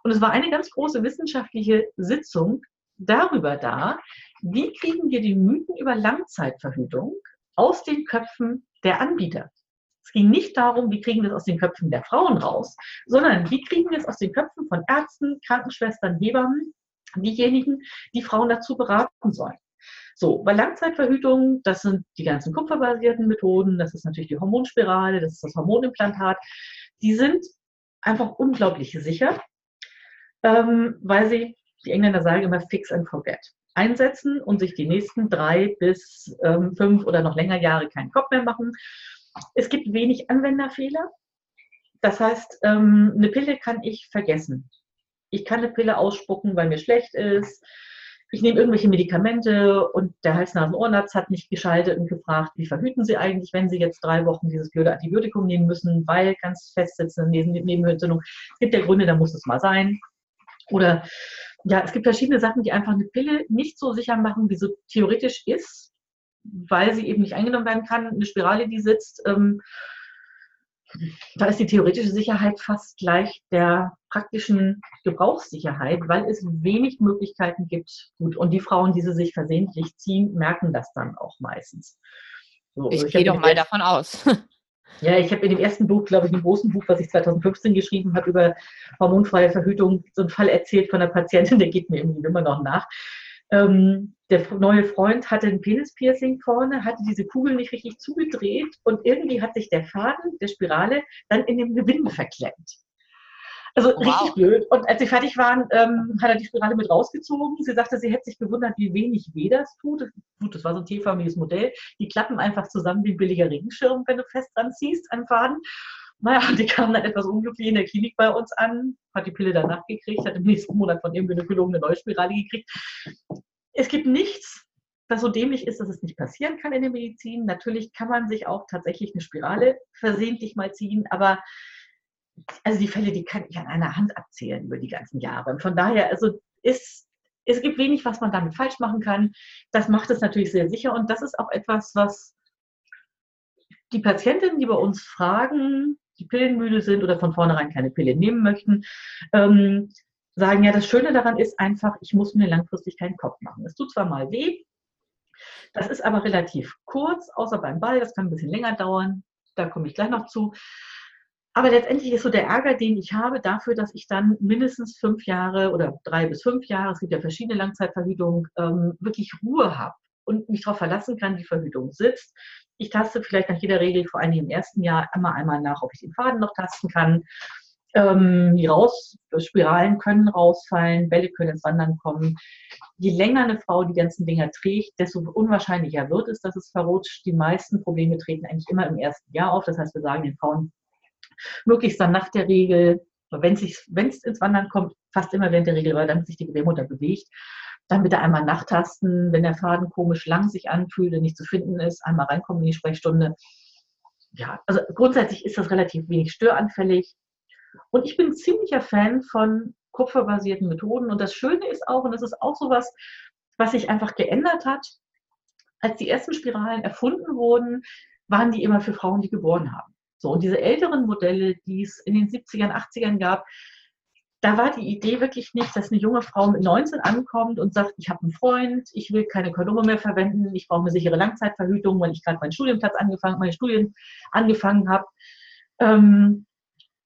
Und es war eine ganz große wissenschaftliche Sitzung darüber da, wie kriegen wir die Mythen über Langzeitverhütung aus den Köpfen der Anbieter. Es ging nicht darum, wie kriegen wir es aus den Köpfen der Frauen raus, sondern wie kriegen wir es aus den Köpfen von Ärzten, Krankenschwestern, Hebammen, diejenigen, die Frauen dazu beraten sollen. So, bei Langzeitverhütung, das sind die ganzen kupferbasierten Methoden, das ist natürlich die Hormonspirale, das ist das Hormonimplantat. Die sind einfach unglaublich sicher, ähm, weil sie, die Engländer sagen immer fix and forget, einsetzen und sich die nächsten drei bis ähm, fünf oder noch länger Jahre keinen Kopf mehr machen. Es gibt wenig Anwenderfehler. Das heißt, ähm, eine Pille kann ich vergessen. Ich kann eine Pille ausspucken, weil mir schlecht ist ich nehme irgendwelche Medikamente und der Hals-Nasen-Ohrenarzt hat mich geschaltet und gefragt, wie verhüten Sie eigentlich, wenn Sie jetzt drei Wochen dieses blöde Antibiotikum nehmen müssen, weil ganz festsitzende Nebenhöhlenentzündung. Es gibt ja Gründe, da muss es mal sein. Oder ja, es gibt verschiedene Sachen, die einfach eine Pille nicht so sicher machen, wie sie theoretisch ist, weil sie eben nicht eingenommen werden kann. Eine Spirale, die sitzt, ähm, da ist die theoretische Sicherheit fast gleich der praktischen Gebrauchssicherheit, weil es wenig Möglichkeiten gibt. Gut, und die Frauen, die sie sich versehentlich ziehen, merken das dann auch meistens. So, ich, also ich gehe doch mal davon aus. *laughs* Ja, ich habe in dem ersten Buch, glaube ich, im großen Buch, was ich 2015 geschrieben habe, über hormonfreie Verhütung, so einen Fall erzählt von einer Patientin, *laughs* der geht mir irgendwie immer noch nach. Ähm, der neue Freund hatte ein Penispiercing vorne, hatte diese Kugel nicht richtig zugedreht und irgendwie hat sich der Faden der Spirale dann in dem Gewinde verklemmt. Also wow. richtig blöd. Und als sie fertig waren, ähm, hat er die Spirale mit rausgezogen. Sie sagte, sie hätte sich gewundert, wie wenig weh das tut. Gut, das war so ein T-förmiges Modell. Die klappen einfach zusammen wie ein billiger Regenschirm, wenn du fest dran ziehst an Faden. Naja, die kam dann etwas unglücklich in der Klinik bei uns an, hat die Pille danach gekriegt, hat im nächsten Monat von ihrem Gynäkologen eine neue Spirale gekriegt. Es gibt nichts, das so dämlich ist, dass es nicht passieren kann in der Medizin. Natürlich kann man sich auch tatsächlich eine Spirale versehentlich mal ziehen, aber also die Fälle, die kann ich an einer Hand abzählen über die ganzen Jahre. Und von daher, also ist, es gibt wenig, was man damit falsch machen kann. Das macht es natürlich sehr sicher und das ist auch etwas, was die Patientinnen, die bei uns fragen, die pillenmüde sind oder von vornherein keine Pille nehmen möchten, ähm, sagen, ja, das Schöne daran ist einfach, ich muss mir langfristig keinen Kopf machen. Es tut zwar mal weh, das ist aber relativ kurz, außer beim Ball, das kann ein bisschen länger dauern, da komme ich gleich noch zu. Aber letztendlich ist so der Ärger, den ich habe, dafür, dass ich dann mindestens fünf Jahre oder drei bis fünf Jahre, es gibt ja verschiedene Langzeitverhütungen, ähm, wirklich Ruhe habe und mich darauf verlassen kann, die Verhütung sitzt. Ich taste vielleicht nach jeder Regel, vor allem im ersten Jahr, einmal einmal nach, ob ich den Faden noch tasten kann. Ähm, die raus, Spiralen können rausfallen, Bälle können ins Wandern kommen. Je länger eine Frau die ganzen Dinger trägt, desto unwahrscheinlicher wird es, dass es verrutscht. Die meisten Probleme treten eigentlich immer im ersten Jahr auf. Das heißt, wir sagen den Frauen möglichst dann nach der Regel, wenn es ins Wandern kommt, fast immer während der Regel, weil dann sich die Gebärmutter bewegt, dann bitte einmal nachtasten, wenn der Faden komisch lang sich anfühlt und nicht zu finden ist, einmal reinkommen in die Sprechstunde. Ja, also grundsätzlich ist das relativ wenig störanfällig. Und ich bin ziemlicher Fan von kupferbasierten Methoden. Und das Schöne ist auch, und das ist auch so was, was sich einfach geändert hat, als die ersten Spiralen erfunden wurden, waren die immer für Frauen, die geboren haben. So, und diese älteren Modelle, die es in den 70ern, 80ern gab, da war die Idee wirklich nicht, dass eine junge Frau mit 19 ankommt und sagt, ich habe einen Freund, ich will keine Kondome mehr verwenden, ich brauche eine sichere Langzeitverhütung, weil ich gerade meinen Studienplatz angefangen, meine Studien angefangen habe. Ähm,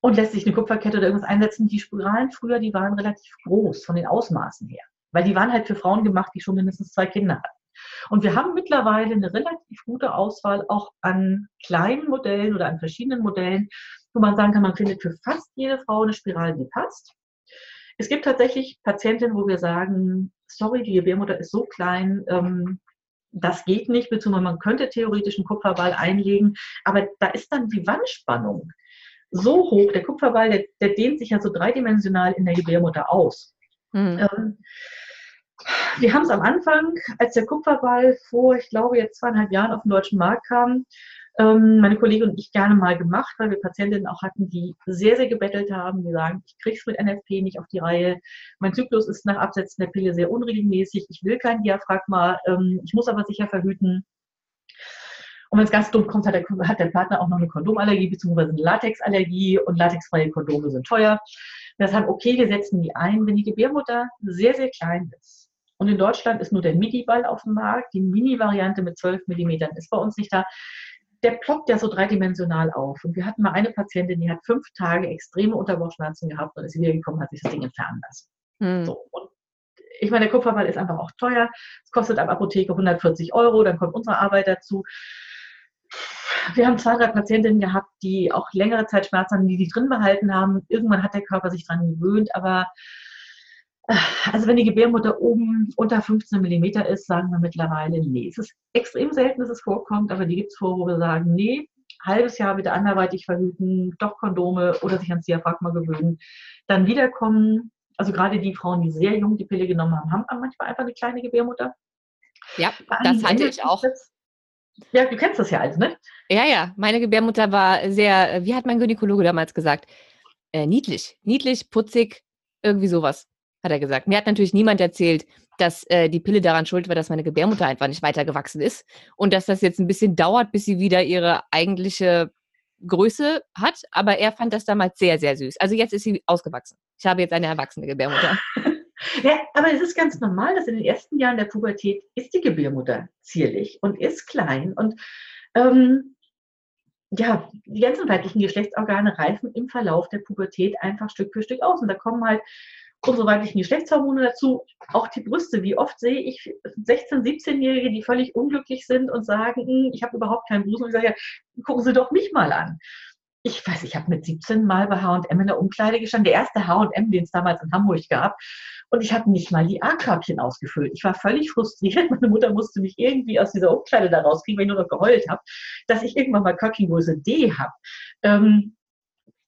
und lässt sich eine Kupferkette oder irgendwas einsetzen. Die Spiralen früher, die waren relativ groß von den Ausmaßen her, weil die waren halt für Frauen gemacht, die schon mindestens zwei Kinder hatten. Und wir haben mittlerweile eine relativ gute Auswahl auch an kleinen Modellen oder an verschiedenen Modellen, wo man sagen kann, man findet für fast jede Frau eine Spirale, die passt. Es gibt tatsächlich Patientinnen, wo wir sagen, sorry, die Gebärmutter ist so klein, ähm, das geht nicht, beziehungsweise man könnte theoretisch einen Kupferball einlegen, aber da ist dann die Wandspannung so hoch, der Kupferball, der, der dehnt sich ja so dreidimensional in der Gebärmutter aus. Mhm. Ähm, wir haben es am Anfang, als der Kupferball vor, ich glaube, jetzt zweieinhalb Jahren auf den deutschen Markt kam, ähm, meine Kollegin und ich gerne mal gemacht, weil wir Patientinnen auch hatten, die sehr, sehr gebettelt haben, die sagen, ich kriege es mit NFP nicht auf die Reihe, mein Zyklus ist nach Absetzen der Pille sehr unregelmäßig, ich will kein Diaphragma, ähm, ich muss aber sicher verhüten. Und wenn es ganz dumm kommt, hat der, hat der Partner auch noch eine Kondomallergie bzw. eine Latexallergie und latexfreie Kondome sind teuer. Deshalb, okay, wir setzen die ein, wenn die Gebärmutter sehr, sehr klein ist. Und in Deutschland ist nur der Mini-Ball auf dem Markt. Die Mini-Variante mit 12 Millimetern ist bei uns nicht da. Der ploppt ja so dreidimensional auf. Und wir hatten mal eine Patientin, die hat fünf Tage extreme Unterbauchschmerzen gehabt und ist wiedergekommen, hat sich das Ding entfernen lassen. Mhm. So, und ich meine, der Kupferball ist einfach auch teuer. Es kostet ab Apotheke 140 Euro, dann kommt unsere Arbeit dazu wir haben zwei, drei Patientinnen gehabt, die auch längere Zeit Schmerzen haben, die die drin behalten haben. Irgendwann hat der Körper sich daran gewöhnt, aber äh, also wenn die Gebärmutter oben unter 15 mm ist, sagen wir mittlerweile, nee. Es ist extrem selten, dass es vorkommt, aber die gibt es vor, wo wir sagen, nee, halbes Jahr wieder anderweitig verhüten, doch Kondome oder sich ans Diaphragma gewöhnen, dann wiederkommen. Also gerade die Frauen, die sehr jung die Pille genommen haben, haben manchmal einfach eine kleine Gebärmutter. Ja, das hatte ich auch. Das, ja, du kennst das ja alles, ne? Ja, ja. Meine Gebärmutter war sehr, wie hat mein Gynäkologe damals gesagt? Äh, niedlich. Niedlich, putzig, irgendwie sowas, hat er gesagt. Mir hat natürlich niemand erzählt, dass äh, die Pille daran schuld war, dass meine Gebärmutter einfach nicht weitergewachsen ist und dass das jetzt ein bisschen dauert, bis sie wieder ihre eigentliche Größe hat. Aber er fand das damals sehr, sehr süß. Also jetzt ist sie ausgewachsen. Ich habe jetzt eine erwachsene Gebärmutter. *laughs* Ja, aber es ist ganz normal, dass in den ersten Jahren der Pubertät ist die Gebärmutter zierlich und ist klein und ähm, ja, die ganzen weiblichen Geschlechtsorgane reifen im Verlauf der Pubertät einfach Stück für Stück aus und da kommen halt unsere weiblichen Geschlechtshormone dazu, auch die Brüste. Wie oft sehe ich 16-, 17-Jährige, die völlig unglücklich sind und sagen, hm, ich habe überhaupt keinen Busen. Und ich sage, ja, gucken Sie doch mich mal an ich weiß, ich habe mit 17 Mal bei H&M in der Umkleide gestanden, der erste H&M, den es damals in Hamburg gab. Und ich habe nicht mal die A-Körbchen ausgefüllt. Ich war völlig frustriert. Meine Mutter musste mich irgendwie aus dieser Umkleide da rauskriegen, weil ich nur noch geheult habe, dass ich irgendwann mal Körbchengröße D habe. Ähm,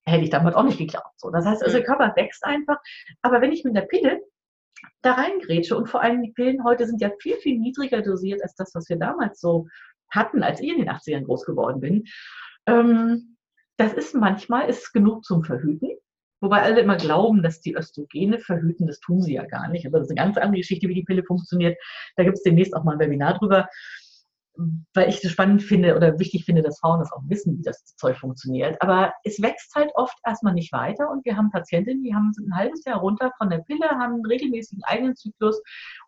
hätte ich damals auch nicht geglaubt. So, das heißt, also der Körper wächst einfach. Aber wenn ich mit der Pille da reingrätsche und vor allem die Pillen heute sind ja viel, viel niedriger dosiert als das, was wir damals so hatten, als ich in den 80ern groß geworden bin. Ähm, das ist manchmal ist genug zum Verhüten. Wobei alle immer glauben, dass die Östrogene verhüten, das tun sie ja gar nicht. Aber das ist eine ganz andere Geschichte, wie die Pille funktioniert. Da gibt es demnächst auch mal ein Webinar drüber, weil ich es spannend finde oder wichtig finde, dass Frauen das auch wissen, wie das Zeug funktioniert. Aber es wächst halt oft erstmal nicht weiter und wir haben Patientinnen, die haben ein halbes Jahr runter von der Pille, haben einen regelmäßigen eigenen Zyklus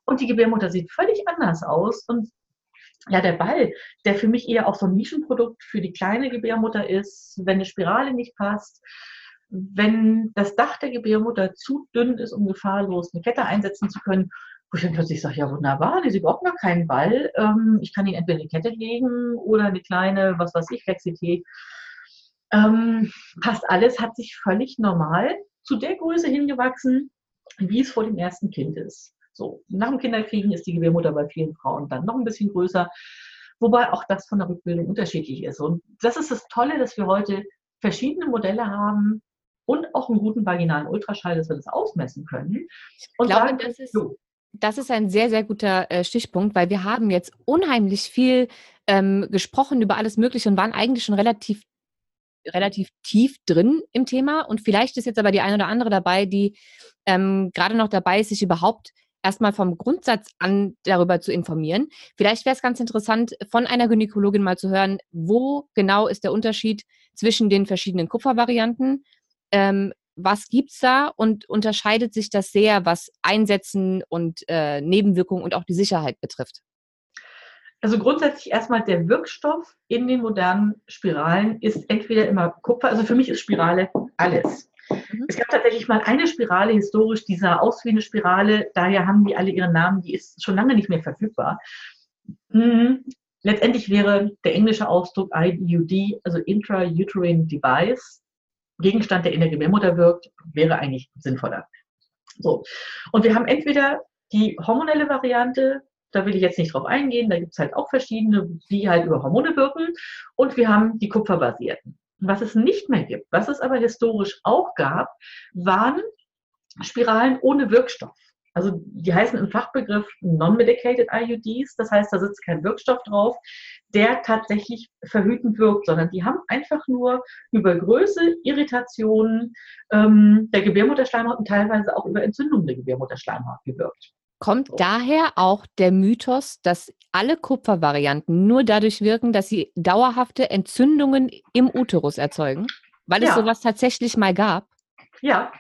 und die Gebärmutter sieht völlig anders aus und ja, der Ball, der für mich eher auch so ein Nischenprodukt für die kleine Gebärmutter ist, wenn eine Spirale nicht passt, wenn das Dach der Gebärmutter zu dünn ist, um gefahrlos eine Kette einsetzen zu können, wo ich dann plötzlich sage, ja wunderbar, Sie brauchen gar keinen Ball. Ähm, ich kann Ihnen entweder eine Kette legen oder eine kleine, was weiß ich, Flexität. Ähm, passt alles, hat sich völlig normal zu der Größe hingewachsen, wie es vor dem ersten Kind ist. So, nach dem Kinderkriegen ist die Gebärmutter bei vielen Frauen dann noch ein bisschen größer, wobei auch das von der Rückbildung unterschiedlich ist. Und das ist das Tolle, dass wir heute verschiedene Modelle haben und auch einen guten vaginalen Ultraschall, dass wir das ausmessen können. Und ich glaube, sagen, das ist, so. das ist ein sehr, sehr guter äh, Stichpunkt, weil wir haben jetzt unheimlich viel ähm, gesprochen über alles Mögliche und waren eigentlich schon relativ relativ tief drin im Thema und vielleicht ist jetzt aber die eine oder andere dabei, die ähm, gerade noch dabei ist, sich überhaupt erstmal vom Grundsatz an darüber zu informieren. Vielleicht wäre es ganz interessant, von einer Gynäkologin mal zu hören, wo genau ist der Unterschied zwischen den verschiedenen Kupfervarianten. Ähm, was gibt's da und unterscheidet sich das sehr, was Einsetzen und äh, Nebenwirkungen und auch die Sicherheit betrifft? Also grundsätzlich erstmal der Wirkstoff in den modernen Spiralen ist entweder immer Kupfer, also für mich ist Spirale alles. Mhm. Es gab tatsächlich mal eine Spirale historisch, die sah aus wie eine Spirale, daher haben die alle ihren Namen, die ist schon lange nicht mehr verfügbar. Mhm. Letztendlich wäre der englische Ausdruck IUD, also Intrauterine Device, Gegenstand, der in der Gebärmutter wirkt, wäre eigentlich sinnvoller. So. Und wir haben entweder die hormonelle Variante, da will ich jetzt nicht drauf eingehen, da gibt es halt auch verschiedene, die halt über Hormone wirken. Und wir haben die kupferbasierten. Was es nicht mehr gibt, was es aber historisch auch gab, waren Spiralen ohne Wirkstoff. Also die heißen im Fachbegriff Non-Medicated IUDs, das heißt, da sitzt kein Wirkstoff drauf, der tatsächlich verhütend wirkt, sondern die haben einfach nur über Größe, Irritationen ähm, der Gebärmutterschleimhaut und teilweise auch über Entzündungen der Gebärmutterschleimhaut gewirkt. Kommt so. daher auch der Mythos, dass alle Kupfervarianten nur dadurch wirken, dass sie dauerhafte Entzündungen im Uterus erzeugen? Weil es ja. sowas tatsächlich mal gab? Ja.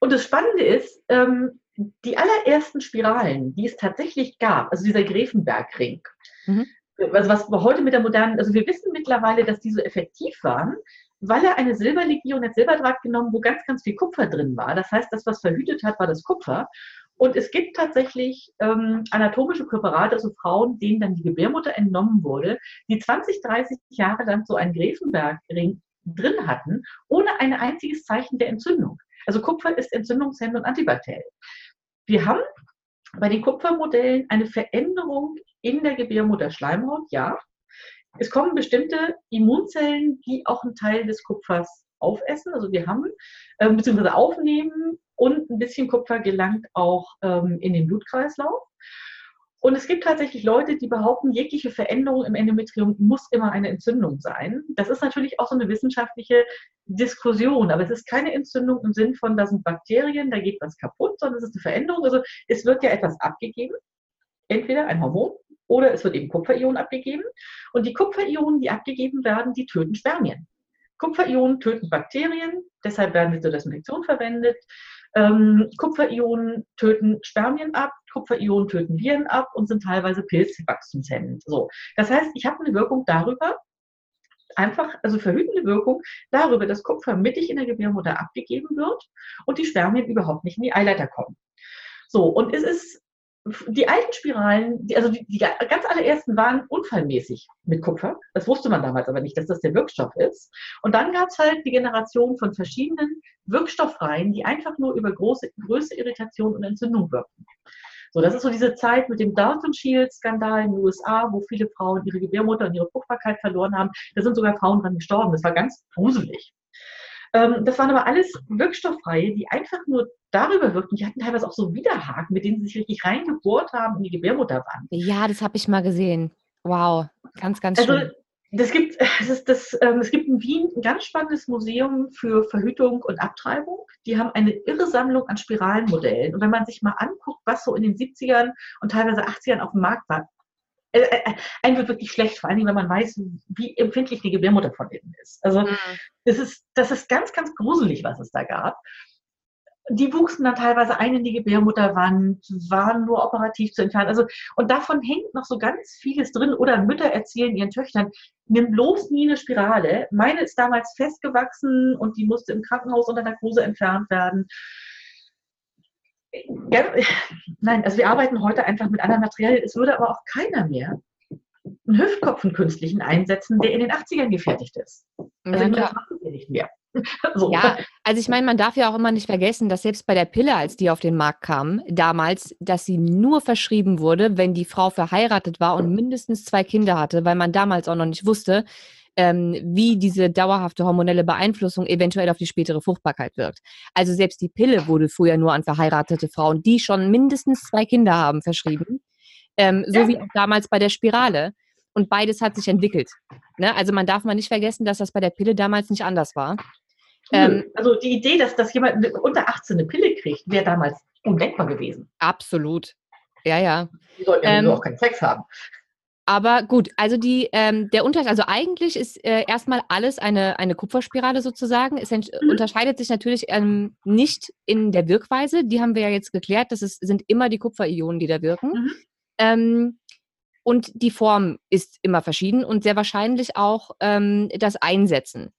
Und das Spannende ist, ähm, die allerersten Spiralen, die es tatsächlich gab, also dieser Gräfenbergring, mhm. also was wir heute mit der modernen, also wir wissen mittlerweile, dass die so effektiv waren, weil er eine Silberlegion hat Silberdraht genommen, wo ganz, ganz viel Kupfer drin war. Das heißt, das, was verhütet hat, war das Kupfer. Und es gibt tatsächlich ähm, anatomische Präparate, also Frauen, denen dann die Gebärmutter entnommen wurde, die 20, 30 Jahre lang so einen Gräfenbergring drin hatten, ohne ein einziges Zeichen der Entzündung. Also Kupfer ist entzündungshemmend und antibakteriell. Wir haben bei den Kupfermodellen eine Veränderung in der Gebärmutterschleimhaut, ja. Es kommen bestimmte Immunzellen, die auch einen Teil des Kupfers aufessen. Also wir haben, äh, beziehungsweise aufnehmen und ein bisschen Kupfer gelangt auch ähm, in den Blutkreislauf. Und es gibt tatsächlich Leute, die behaupten, jegliche Veränderung im Endometrium muss immer eine Entzündung sein. Das ist natürlich auch so eine wissenschaftliche Diskussion, aber es ist keine Entzündung im Sinn von, da sind Bakterien, da geht was kaputt, sondern es ist eine Veränderung. Also es wird ja etwas abgegeben, entweder ein Hormon oder es wird eben Kupferionen abgegeben. Und die Kupferionen, die abgegeben werden, die töten Spermien. Kupferionen töten Bakterien, deshalb werden sie zur Desinfektion verwendet. Ähm, Kupferionen töten Spermien ab, Kupferionen töten Viren ab und sind teilweise pilzwachstumshemmend. So. Das heißt, ich habe eine Wirkung darüber, einfach, also verhütende Wirkung darüber, dass Kupfer mittig in der Gebärmutter abgegeben wird und die Spermien überhaupt nicht in die Eileiter kommen. So, und es ist die alten Spiralen, die, also die, die, ganz allerersten waren unfallmäßig mit Kupfer. Das wusste man damals aber nicht, dass das der Wirkstoff ist. Und dann gab es halt die Generation von verschiedenen Wirkstoffreihen, die einfach nur über große Größe, Irritation und Entzündung wirken. So, das ist so diese Zeit mit dem Dalton Shield Skandal in den USA, wo viele Frauen ihre Gebärmutter und ihre Fruchtbarkeit verloren haben. Da sind sogar Frauen dran gestorben. Das war ganz gruselig. Ähm, das waren aber alles Wirkstofffreie, die einfach nur darüber wirkten. Die hatten teilweise auch so Widerhaken, mit denen sie sich richtig reingebohrt haben in die Gebärmutterwand. Ja, das habe ich mal gesehen. Wow, ganz, ganz also, schön. Das gibt, *laughs* das das, ähm, es gibt in Wien ein ganz spannendes Museum für Verhütung und Abtreibung. Die haben eine irre Sammlung an Spiralenmodellen. Und wenn man sich mal anguckt, was so in den 70ern und teilweise 80ern auf dem Markt war, einem wird wirklich schlecht, vor allem wenn man weiß, wie empfindlich die Gebärmutter von innen ist. Also mhm. das, ist, das ist ganz, ganz gruselig, was es da gab. Die wuchsen dann teilweise ein in die Gebärmutterwand, waren nur operativ zu entfernen. Also, und davon hängt noch so ganz vieles drin. Oder Mütter erzählen ihren Töchtern, nimm bloß nie eine Spirale. Meine ist damals festgewachsen und die musste im Krankenhaus unter Narkose entfernt werden. Nein, also wir arbeiten heute einfach mit anderen Materialien. Es würde aber auch keiner mehr einen Hüftkopf, einen künstlichen einsetzen, der in den 80ern gefertigt ist. Also ja, das machen wir nicht mehr. *laughs* So. Ja, also ich meine, man darf ja auch immer nicht vergessen, dass selbst bei der Pille, als die auf den Markt kam, damals, dass sie nur verschrieben wurde, wenn die Frau verheiratet war und mindestens zwei Kinder hatte, weil man damals auch noch nicht wusste, ähm, wie diese dauerhafte hormonelle Beeinflussung eventuell auf die spätere Fruchtbarkeit wirkt. Also selbst die Pille wurde früher nur an verheiratete Frauen, die schon mindestens zwei Kinder haben, verschrieben. Ähm, so wie auch damals bei der Spirale. Und beides hat sich entwickelt. Ne? Also man darf mal nicht vergessen, dass das bei der Pille damals nicht anders war. Ähm, also die Idee, dass, dass jemand unter 18 eine Pille kriegt, wäre damals undenkbar gewesen. Absolut. Ja, ja. Die sollten ja ähm, auch keinen Sex haben. Aber gut, also die, ähm, der Unterschied, also eigentlich ist äh, erstmal alles eine, eine Kupferspirale sozusagen. Es mhm. unterscheidet sich natürlich ähm, nicht in der Wirkweise. Die haben wir ja jetzt geklärt. Das ist, sind immer die Kupferionen, die da wirken. Mhm. Ähm, und die Form ist immer verschieden und sehr wahrscheinlich auch ähm, das Einsetzen.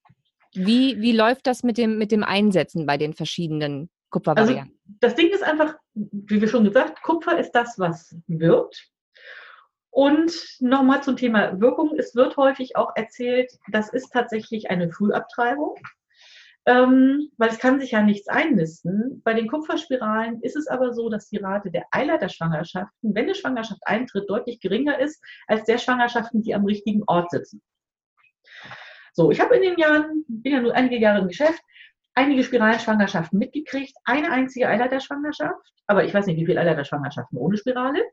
Wie, wie läuft das mit dem, mit dem Einsetzen bei den verschiedenen Kupfervarianten? Also das Ding ist einfach, wie wir schon gesagt, Kupfer ist das, was wirkt. Und nochmal zum Thema Wirkung. Es wird häufig auch erzählt, das ist tatsächlich eine Frühabtreibung, ähm, weil es kann sich ja nichts einnisten. Bei den Kupferspiralen ist es aber so, dass die Rate der Eileiterschwangerschaften, wenn eine Schwangerschaft eintritt, deutlich geringer ist als der Schwangerschaften, die am richtigen Ort sitzen. So, ich habe in den Jahren, bin ja nur einige Jahre im Geschäft, einige Spiralenschwangerschaften mitgekriegt, eine einzige Eileiterschwangerschaft, aber ich weiß nicht, wie viele Eileiterschwangerschaften ohne Spirale.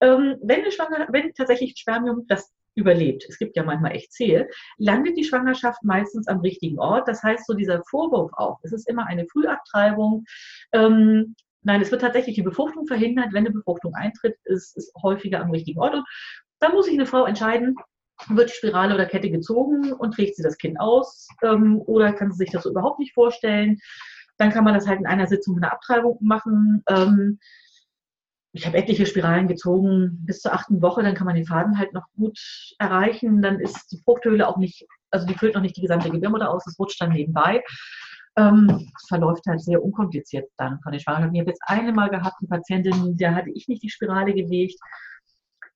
Ähm, wenn, wenn tatsächlich Spermium das überlebt, es gibt ja manchmal echt zähl, landet die Schwangerschaft meistens am richtigen Ort. Das heißt, so dieser Vorwurf auch, es ist immer eine Frühabtreibung. Ähm, nein, es wird tatsächlich die Befruchtung verhindert. Wenn eine Befruchtung eintritt, ist es häufiger am richtigen Ort. Und da muss sich eine Frau entscheiden, wird die Spirale oder Kette gezogen und trägt sie das Kind aus ähm, oder kann sie sich das so überhaupt nicht vorstellen. Dann kann man das halt in einer Sitzung eine Abtreibung machen. Ähm, ich habe etliche Spiralen gezogen bis zur achten Woche, dann kann man den Faden halt noch gut erreichen. Dann ist die Fruchthöhle auch nicht, also die füllt noch nicht die gesamte Gebärmutter aus, das rutscht dann nebenbei. Ähm, es verläuft halt sehr unkompliziert dann von den Schwangerschaften. Ich habe jetzt eine Mal gehabt, eine Patientin, der hatte ich nicht die Spirale gelegt.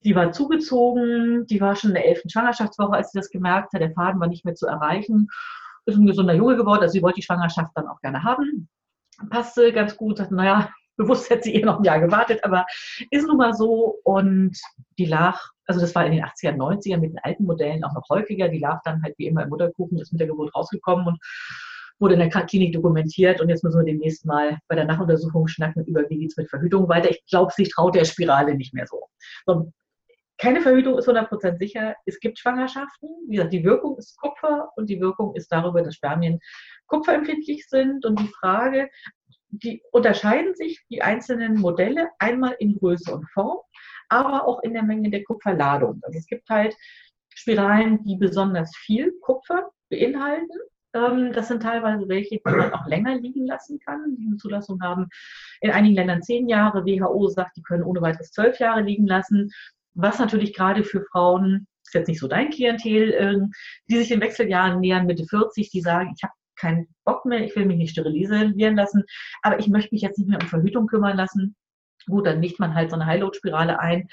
Die war zugezogen, die war schon in der elften Schwangerschaftswoche, als sie das gemerkt hat. Der Faden war nicht mehr zu erreichen. Ist ein gesunder Junge geworden, also sie wollte die Schwangerschaft dann auch gerne haben. Passte ganz gut, sagte, naja, *laughs* bewusst hätte sie ihr noch ein Jahr gewartet, aber ist nun mal so. Und die lag, also das war in den 80er, 90er mit den alten Modellen auch noch häufiger. Die lag dann halt wie immer im Mutterkuchen, ist mit der Geburt rausgekommen und wurde in der Klinik dokumentiert. Und jetzt müssen wir demnächst mal bei der Nachuntersuchung schnacken über, wie geht es mit Verhütung weiter. Ich glaube, sich traut der Spirale nicht mehr so. so keine Verhütung ist 100% sicher. Es gibt Schwangerschaften. Wie gesagt, die Wirkung ist Kupfer und die Wirkung ist darüber, dass Spermien kupferempfindlich sind. Und die Frage, die unterscheiden sich die einzelnen Modelle einmal in Größe und Form, aber auch in der Menge der Kupferladung. Also es gibt halt Spiralen, die besonders viel Kupfer beinhalten. Ähm, das sind teilweise welche, die man auch länger liegen lassen kann, die eine Zulassung haben. In einigen Ländern zehn Jahre. WHO sagt, die können ohne weiteres zwölf Jahre liegen lassen was natürlich gerade für Frauen, ist jetzt nicht so dein Klientel, ähm, die sich in Wechseljahren nähern, Mitte 40, die sagen, ich habe keinen Bock mehr, ich will mich nicht sterilisieren lassen, aber ich möchte mich jetzt nicht mehr um Verhütung kümmern lassen. Gut, dann legt man halt so eine Highload-Spirale ein,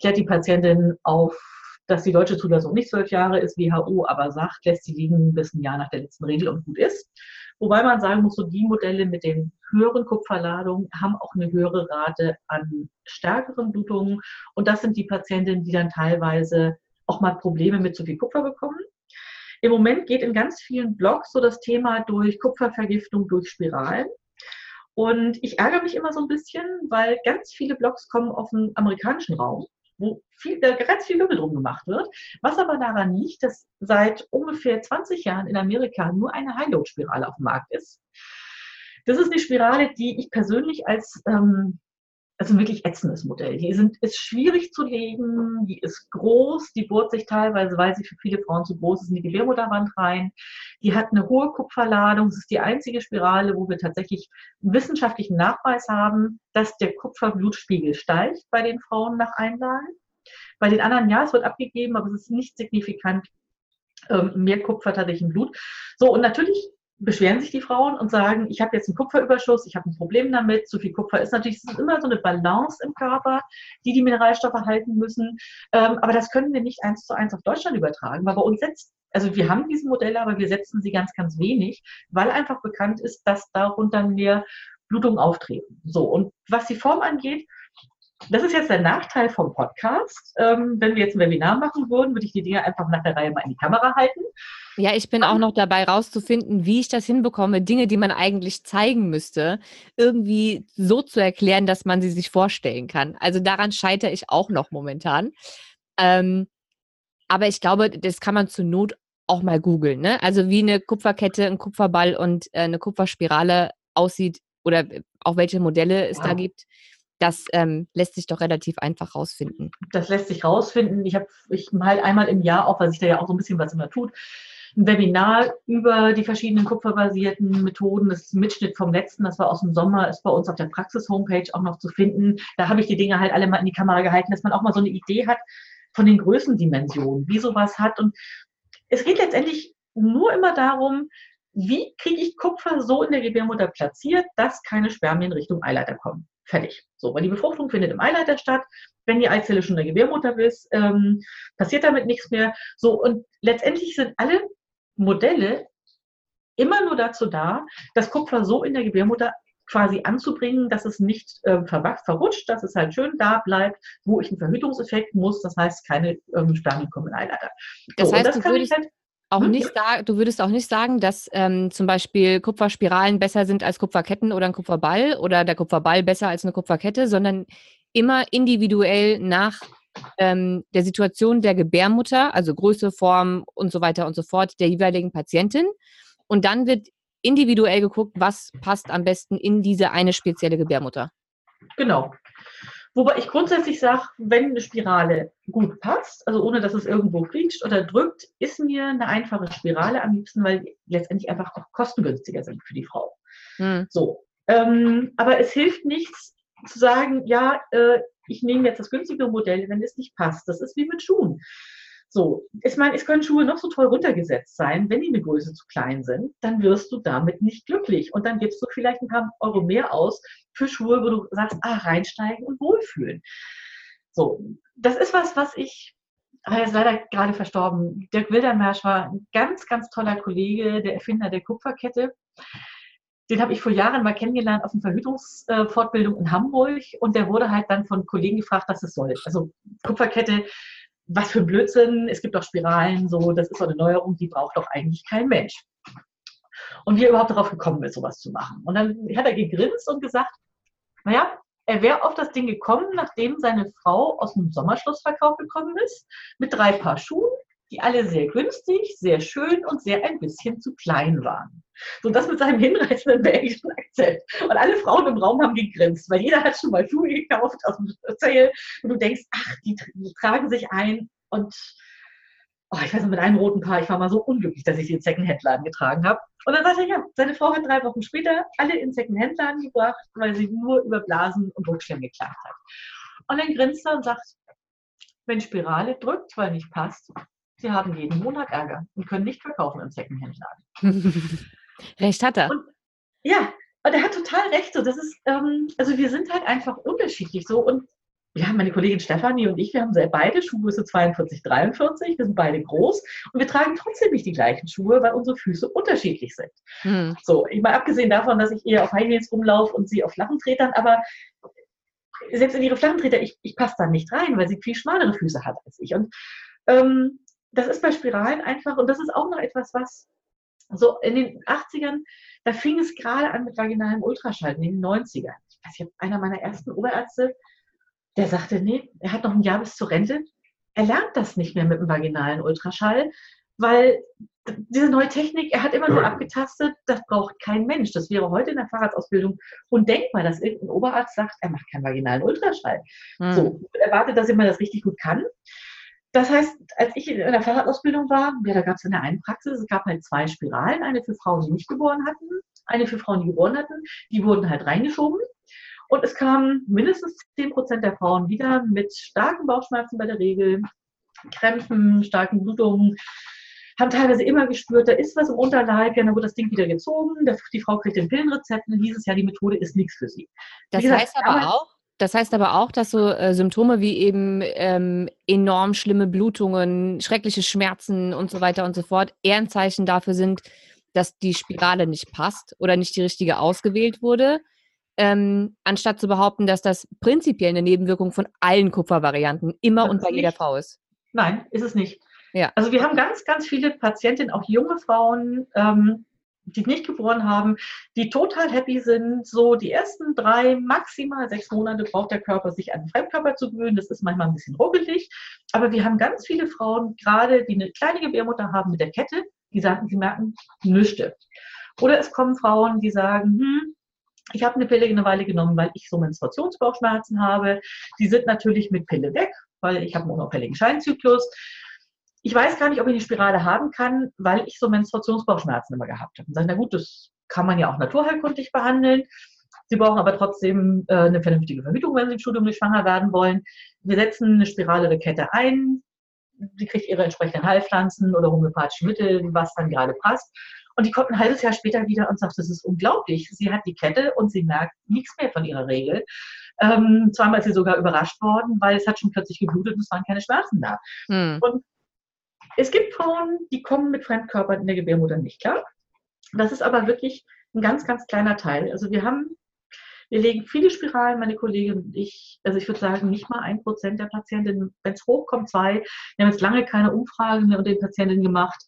klärt die Patientin auf, dass die deutsche Zulassung nicht zwölf Jahre ist, WHO aber sagt, lässt sie liegen bis ein Jahr nach der letzten Regel und gut ist. Wobei man sagen muss, so die Modelle mit den höheren Kupferladungen haben auch eine höhere Rate an stärkeren Blutungen. Und das sind die Patientinnen, die dann teilweise auch mal Probleme mit zu viel Kupfer bekommen. Im Moment geht in ganz vielen Blogs so das Thema durch Kupfervergiftung durch Spiralen. Und ich ärgere mich immer so ein bisschen, weil ganz viele Blogs kommen auf den amerikanischen Raum wo viel, da ganz viel Wirbel drum gemacht wird. Was aber daran liegt, dass seit ungefähr 20 Jahren in Amerika nur eine High-Load-Spirale auf dem Markt ist. Das ist eine Spirale, die ich persönlich als ähm, also ein wirklich ätzendes Modell. Die sind, ist schwierig zu legen, die ist groß, die bohrt sich teilweise, weil sie für viele Frauen zu groß ist, in die Gebärmutterwand rein. Die hat eine hohe Kupferladung. Es ist die einzige Spirale, wo wir tatsächlich wissenschaftlichen Nachweis haben, dass der Kupferblutspiegel steigt bei den Frauen nach Einlage. Bei den anderen, ja, es wird abgegeben, aber es ist nicht signifikant ähm, mehr Kupfer tatsächlich im Blut. So, und natürlich beschweren sich die Frauen und sagen, ich habe jetzt einen Kupferüberschuss, ich habe ein Problem damit, zu viel Kupfer ist natürlich, ist immer so eine Balance im Körper, die die Mineralstoffe halten müssen. Ähm, aber das können wir nicht eins zu eins auf Deutschland übertragen, weil bei uns setzt, also wir haben diese Modelle, aber wir setzen sie ganz, ganz wenig, weil einfach bekannt ist, dass darunter mehr Blutungen auftreten. So, und was die Form angeht, das ist jetzt der Nachteil vom Podcast. Ähm, wenn wir jetzt ein Webinar machen würden, würde ich die Dinge einfach nach der Reihe mal in die Kamera halten. Ja, ich bin auch noch dabei rauszufinden, wie ich das hinbekomme, Dinge, die man eigentlich zeigen müsste, irgendwie so zu erklären, dass man sie sich vorstellen kann. Also daran scheitere ich auch noch momentan. Ähm, aber ich glaube, das kann man zur Not auch mal googeln. Ne? Also wie eine Kupferkette, ein Kupferball und äh, eine Kupferspirale aussieht oder auch welche Modelle es wow. da gibt Das ähm, lässt sich doch relativ einfach rausfinden. Das lässt sich rausfinden. Ich habe ich halt einmal im Jahr auch, weil sich da ja auch so ein bisschen was immer tut, ein Webinar über die verschiedenen kupferbasierten Methoden. Das ist ein Mitschnitt vom letzten, das war aus dem Sommer, ist bei uns auf der Praxis-Homepage auch noch zu finden. Da habe ich die Dinge halt alle mal in die Kamera gehalten, dass man auch mal so eine Idee hat von den Größendimensionen, wie sowas hat. Und es geht letztendlich nur immer darum, wie kriege ich Kupfer so in der Gebärmutter platziert, dass keine Spermien Richtung Eileiter kommen. Fertig. So, weil die Befruchtung findet im Eileiter statt. Wenn die Eizelle schon in der Gebärmutter ist, ähm, passiert damit nichts mehr. So, und letztendlich sind alle Modelle immer nur dazu da, das Kupfer so in der Gebärmutter quasi anzubringen, dass es nicht ähm, verrutscht, dass es halt schön da bleibt, wo ich einen Verhütungseffekt muss. Das heißt, keine ähm, Spermien kommen in Eileiter. Das heißt, das du würdest halt, auch hm? nicht sagen, du würdest auch nicht sagen, dass ähm, zum Beispiel Kupferspiralen besser sind als Kupferketten oder ein Kupferball oder der Kupferball besser als eine Kupferkette, sondern immer individuell nach ähm, der Situation der Gebärmutter, also Größe, Form und so weiter und so fort, der jeweiligen Patientin. Und dann wird individuell geguckt, was passt am besten in diese eine spezielle Gebärmutter. Genau. Wobei ich grundsätzlich sage, wenn eine Spirale gut passt, also ohne dass es irgendwo quietscht oder drückt, ist mir eine einfache Spirale am liebsten, weil die letztendlich einfach auch kostengünstiger sind für die Frau. Hm. So. Ähm, aber es hilft nichts zu sagen, ja, äh, ich nehme jetzt das günstige Modell, wenn es nicht passt. Das ist wie mit Schuhen. So, ich meine, es können Schuhe noch so toll runtergesetzt sein, wenn die eine Größe zu klein sind, dann wirst du damit nicht glücklich. Und dann gibst du vielleicht ein paar Euro mehr aus für Schuhe, wo du sagst, ah, reinsteigen und wohlfühlen. So, das ist was, was ich, ah, er ist leider gerade verstorben. Dirk Wildermersch war ein ganz, ganz toller Kollege, der Erfinder der Kupferkette. Den habe ich vor Jahren mal kennengelernt auf einer Verhütungsfortbildung in Hamburg und der wurde halt dann von Kollegen gefragt, was es soll. Also Kupferkette was für Blödsinn, es gibt doch Spiralen, so, das ist so eine Neuerung, die braucht doch eigentlich kein Mensch. Und wie er überhaupt darauf gekommen ist, sowas zu machen. Und dann hat er gegrinst und gesagt, naja, er wäre auf das Ding gekommen, nachdem seine Frau aus dem Sommerschlussverkauf gekommen ist, mit drei Paar Schuhen, die alle sehr günstig, sehr schön und sehr ein bisschen zu klein waren. So das mit seinem hinreißenden belgischen Akzent. Und alle Frauen im Raum haben gegrinst, weil jeder hat schon mal Schuhe gekauft aus dem Sale und du denkst, ach, die, die tragen sich ein und oh, ich weiß noch, mit einem roten Paar, ich war mal so unglücklich, dass ich die in Secondhand-Laden getragen habe. Und dann sagt er, ja, seine Frau hat drei Wochen später alle in Secondhand-Laden gebracht, weil sie nur über Blasen und Rückschläge geklagt hat. Und dann grinst er und sagt, wenn Spirale drückt, weil nicht passt, sie haben jeden Monat Ärger und können nicht verkaufen im Secondhand-Laden. *laughs* Recht hat er. Und, ja, und er hat total recht. So, das ist, ähm, also wir sind halt einfach unterschiedlich so und ja, meine Kollegin Stefanie und ich, wir haben beide Schuhgröße 42, 43, wir sind beide groß und wir tragen trotzdem nicht die gleichen Schuhe, weil unsere Füße unterschiedlich sind. Mhm. So, ich mal abgesehen davon, dass ich eher auf High Heels rumlaufe und sie auf flachen Tretern, aber selbst in ihre flachen Treter, ich, ich passe da nicht rein, weil sie viel schmalere Füße hat als ich. Und ähm, das ist bei Spiralen einfach, und das ist auch noch etwas, was so in den 80ern, da fing es gerade an mit vaginalem Ultraschall, in den 90ern. Ich weiß nicht, einer meiner ersten Oberärzte, der sagte, nee, er hat noch ein Jahr bis zur Rente. Er lernt das nicht mehr mit dem vaginalen Ultraschall, weil diese neue Technik, er hat immer nur abgetastet, das braucht kein Mensch. Das wäre heute in der Fahrradsausbildung undenkbar, dass irgendein Oberarzt sagt, er macht keinen vaginalen Ultraschall. Mhm. So, erwartet, dass jemand das richtig gut kann. Das heißt, als ich in der Fahrradausbildung war, ja, da gab es in der einen Praxis, es gab halt zwei Spiralen, eine für Frauen, die nicht geboren hatten, eine für Frauen, die geboren hatten. Die wurden halt reingeschoben. Und es kamen mindestens 10 Prozent der Frauen wieder mit starken Bauchschmerzen bei der Regel, Krämpfen, starken Blutungen, haben teilweise immer gespürt, da ist was im Unterleib, ja, dann wird das Ding wieder gezogen, die Frau kriegt den Pillenrezept und hieß es ja, die Methode ist nichts für sie. Das gesagt, heißt aber auch, das heißt aber auch, dass so äh, Symptome wie eben ähm, enorm schlimme Blutungen, schreckliche Schmerzen und so weiter und so fort eher ein Zeichen dafür sind, dass die Spirale nicht passt oder nicht die richtige ausgewählt wurde, ähm, anstatt zu behaupten, dass das prinzipiell eine Nebenwirkung von allen Kupfervarianten immer und bei jeder Frau ist. Nein, ist es nicht. Ja. Also wir haben ganz, ganz viele Patientinnen, auch junge Frauen, ähm, die nicht geboren haben, die total happy sind. So die ersten drei, maximal sechs Monate braucht der Körper, sich an den Fremdkörper zu gewöhnen. Das ist manchmal ein bisschen ruckelig. Aber wir haben ganz viele Frauen, gerade die eine kleine Gebärmutter haben mit der Kette, die sagen, sie merken nüchte. Oder es kommen Frauen, die sagen, hm, Ich habe eine Pille eine Weile genommen, weil ich so Menstruationsbauchschmerzen habe. Die sind natürlich mit Pille weg, weil ich habe einen unauffälligen Scheinzyklus. Ich weiß gar nicht, ob ich eine Spirale haben kann, weil ich so Menstruationsbauchschmerzen immer gehabt habe. Und sage, na gut, das kann man ja auch naturheilkundlich behandeln. Sie brauchen aber trotzdem äh, eine vernünftige Verhütung, wenn Sie im Studium nicht schwanger werden wollen. Wir setzen eine Spirale oder Kette ein. Sie kriegt ihre entsprechenden Heilpflanzen oder homöopathische Mittel, was dann gerade passt. Und die kommt ein halbes Jahr später wieder und sagt, das ist unglaublich. Sie hat die Kette und sie merkt nichts mehr von ihrer Regel. Ähm, zweimal ist sie sogar überrascht worden, weil es hat schon plötzlich geblutet und es waren keine Schmerzen da. Hm. Und es gibt Frauen, die kommen mit Fremdkörpern in der Gebärmutter nicht klar. Das ist aber wirklich ein ganz, ganz kleiner Teil. Also wir haben, wir legen viele Spiralen, meine Kollegin und ich, also ich würde sagen, nicht mal ein Prozent der Patientinnen, wenn es hochkommt, zwei. Wir haben jetzt lange keine Umfragen mehr unter den Patientinnen gemacht.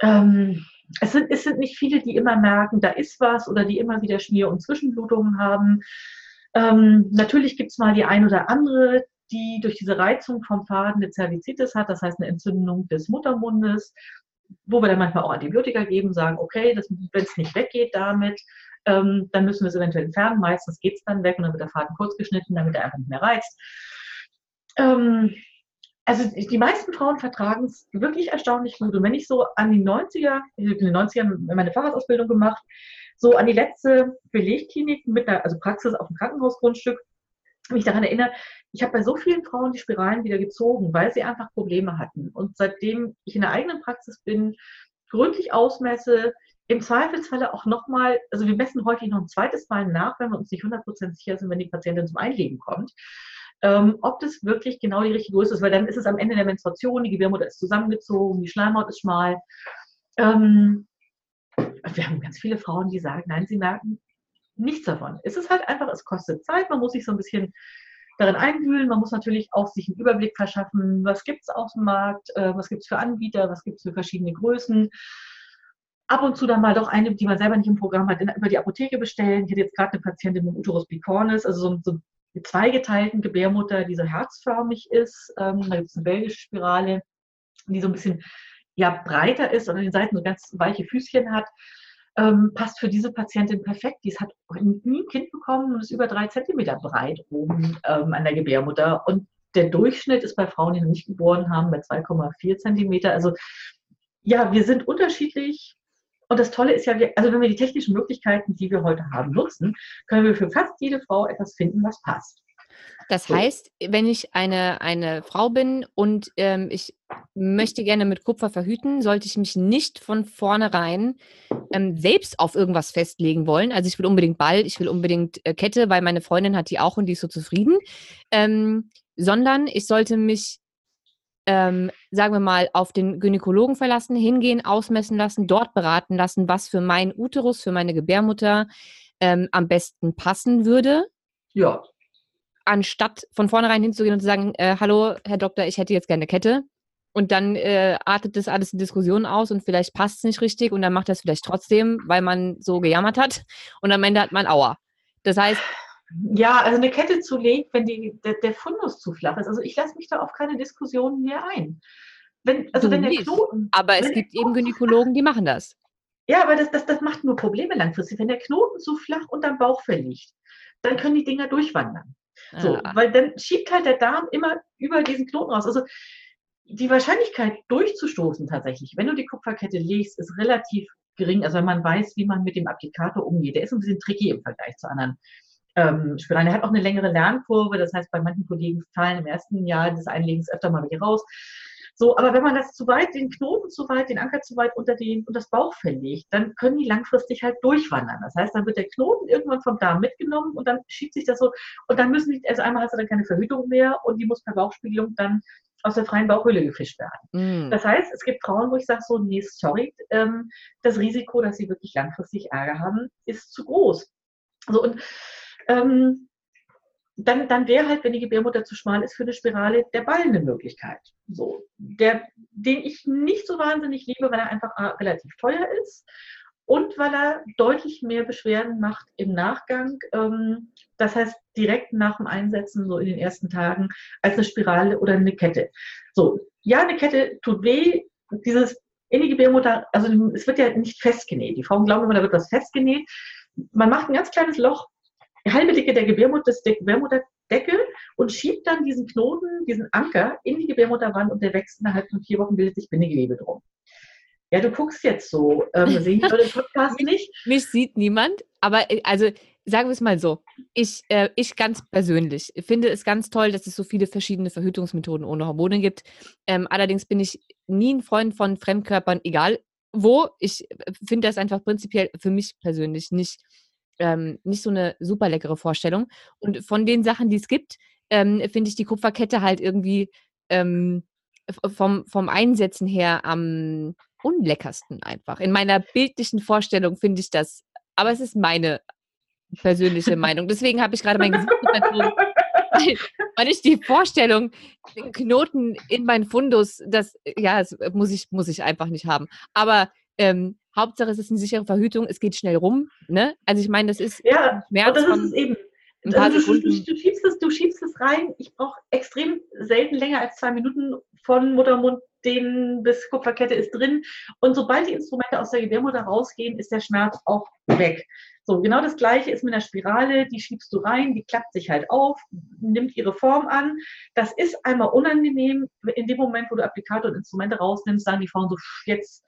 Ähm, es, sind, es sind nicht viele, die immer merken, da ist was oder die immer wieder Schmier- und Zwischenblutungen haben. Ähm, natürlich gibt es mal die ein oder andere, die durch diese Reizung vom Faden eine Zervizitis hat, das heißt eine Entzündung des Muttermundes, wo wir dann manchmal auch Antibiotika geben, sagen, okay, wenn es nicht weggeht damit, ähm, dann müssen wir es eventuell entfernen. Meistens geht es dann weg und dann wird der Faden kurz geschnitten, damit er einfach nicht mehr reizt. Ähm, also die meisten Frauen vertragen es wirklich erstaunlich gut. Und wenn ich so an die 90er, ich habe in den 90ern meine Fahrradausbildung gemacht, so an die letzte Belegklinik mit einer, also Praxis auf dem Krankenhausgrundstück, *laughs* mich daran erinnere, ich habe bei so vielen Frauen die Spiralen wieder gezogen, weil sie einfach Probleme hatten. Und seitdem ich in der eigenen Praxis bin, gründlich ausmesse, im Zweifelsfalle auch nochmal, also wir messen heute noch ein zweites Mal nach, wenn wir uns nicht 100% sicher sind, wenn die Patientin zum Einleben kommt ähm, ob das wirklich genau die richtige Größe ist, weil dann ist es am Ende der Menstruation, die Gebärmutter ist zusammengezogen, die Schleimhaut ist schmal. Ähm, wir haben ganz viele Frauen, die sagen, nein, sie merken nichts davon. Es ist halt einfach, es kostet Zeit, man muss sich so ein bisschen darin einwühlen, man muss natürlich auch sich einen Überblick verschaffen, was gibt es auf dem Markt, äh, was gibt es für Anbieter, was gibt es für verschiedene Größen ab und zu dann mal doch eine, die man selber nicht im Programm hat, über die Apotheke bestellen. Ich hatte jetzt gerade eine Patientin mit Uterus bicornis, also so, so mit zweigeteilten Gebärmutter, die so herzförmig ist. Ähm, da gibt es eine belgische Spirale, die so ein bisschen ja, breiter ist und an den Seiten so ganz weiche Füßchen hat. Ähm, passt für diese Patientin perfekt. Die hat nie ein Kind bekommen und ist über drei Zentimeter breit oben ähm, an der Gebärmutter. Und der Durchschnitt ist bei Frauen, die noch nicht geboren haben, bei 2,4 Zentimeter. Also ja, wir sind unterschiedlich und das Tolle ist ja, also wenn wir die technischen Möglichkeiten, die wir heute haben, nutzen, können wir für fast jede Frau etwas finden, was passt. Das heißt, wenn ich eine, eine Frau bin und ähm, ich möchte gerne mit Kupfer verhüten, sollte ich mich nicht von vornherein ähm, selbst auf irgendwas festlegen wollen. Also ich will unbedingt Ball, ich will unbedingt äh, Kette, weil meine Freundin hat die auch und die ist so zufrieden. Ähm, sondern ich sollte mich ähm, sagen wir mal, auf den Gynäkologen verlassen, hingehen, ausmessen lassen, dort beraten lassen, was für meinen Uterus, für meine Gebärmutter ähm, am besten passen würde. Ja. Anstatt von vornherein hinzugehen und zu sagen, äh, hallo, Herr Doktor, ich hätte jetzt gerne eine Kette. Und dann äh, artet das alles in Diskussionen aus und vielleicht passt es nicht richtig und dann macht es vielleicht trotzdem, weil man so gejammert hat. Und am Ende hat man Aua. Das heißt, ja, also eine Kette zu legen, wenn die, der, der Fundus zu flach ist. Also ich lasse mich da auf keine Diskussionen mehr ein. Wenn, also du wenn der Knoten. Aber es gibt eben Gynäkologen, die machen das. Ja, aber das, das, das macht nur Probleme langfristig. Wenn der Knoten zu flach unterm Bauchfell liegt, dann können die Dinger durchwandern. So, ah. weil dann schiebt halt der Darm immer über diesen Knoten raus. Also die Wahrscheinlichkeit durchzustoßen tatsächlich, wenn du die Kupferkette legst, ist relativ gering. Also wenn man weiß, wie man mit dem Applikator umgeht. Der ist ein bisschen tricky im Vergleich zu anderen ähm, Spiralen. Er hat auch eine längere Lernkurve, das heißt, bei manchen Kollegen fallen im ersten Jahr des Einlegens öfter mal wieder raus. So, aber wenn man das zu weit, den Knoten zu weit, den Anker zu weit unter, den, unter das Bauchfell legt, dann können die langfristig halt durchwandern. Das heißt, dann wird der Knoten irgendwann vom Darm mitgenommen und dann schiebt sich das so. Und dann müssen die, also einmal hast du dann keine Verhütung mehr und die muss per Bauchspiegelung dann aus der freien Bauchhöhle gefischt werden. Mm. Das heißt, es gibt Frauen, wo ich sage so, nee, sorry, ähm, das Risiko, dass sie wirklich langfristig Ärger haben, ist zu groß. So, und ähm, dann, dann wäre halt, wenn die Gebärmutter zu schmal ist, für eine Spirale der Ball eine Möglichkeit. So, der, den ich nicht so wahnsinnig liebe, weil er einfach äh, relativ teuer ist und weil er deutlich mehr Beschwerden macht im Nachgang. Ähm, das heißt, direkt nach dem Einsetzen, so in den ersten Tagen, als eine Spirale oder eine Kette. So, ja, eine Kette tut weh. Dieses in die Gebärmutter, also es wird ja nicht festgenäht. Die Frauen glauben immer, da wird was festgenäht man macht ein ganz kleines Loch, halbe Dicke der Gebärmutter, der Gebärmutterdeckel und schiebt dann diesen Knoten, diesen Anker in die Gebärmutterwand und der wächst innerhalb von vier Wochen, bildet sich Bindegewebe drum. Ja, du guckst jetzt so. Ähm, sehen Leute den Podcast *laughs* nicht? Mich sieht niemand, aber äh, also sagen wir es mal so. Ich, äh, ich ganz persönlich finde es ganz toll, dass es so viele verschiedene Verhütungsmethoden ohne Hormone gibt. Ähm, allerdings bin ich nie ein Freund von Fremdkörpern, egal wo. Ich äh, finde das einfach prinzipiell für mich persönlich nicht, ähm, nicht so eine super leckere Vorstellung. Und von den Sachen, die es gibt, ähm, finde ich die Kupferkette halt irgendwie ähm, vom, vom Einsetzen her am unleckersten einfach. In meiner bildlichen Vorstellung finde ich das, aber es ist meine persönliche *laughs* Meinung. Deswegen habe ich gerade mein Gesicht verzogen, *laughs* weil, ich die Vorstellung, den Knoten in meinen Fundus, das, ja, das muss ich, muss ich einfach nicht haben. Aber ähm, Hauptsache, es ist eine sichere Verhütung, es geht schnell rum. Ne? Also ich meine, das ist ja, Schmerz das ist es eben. Also du, du, du, schiebst es, du schiebst es rein. Ich brauche extrem selten länger als zwei Minuten von Muttermund den bis Kupferkette ist drin. Und sobald die Instrumente aus der Gebärmutter rausgehen, ist der Schmerz auch weg. So, genau das gleiche ist mit einer Spirale, die schiebst du rein, die klappt sich halt auf, nimmt ihre Form an. Das ist einmal unangenehm. In dem Moment, wo du Applikator und Instrumente rausnimmst, sagen die Frauen so, jetzt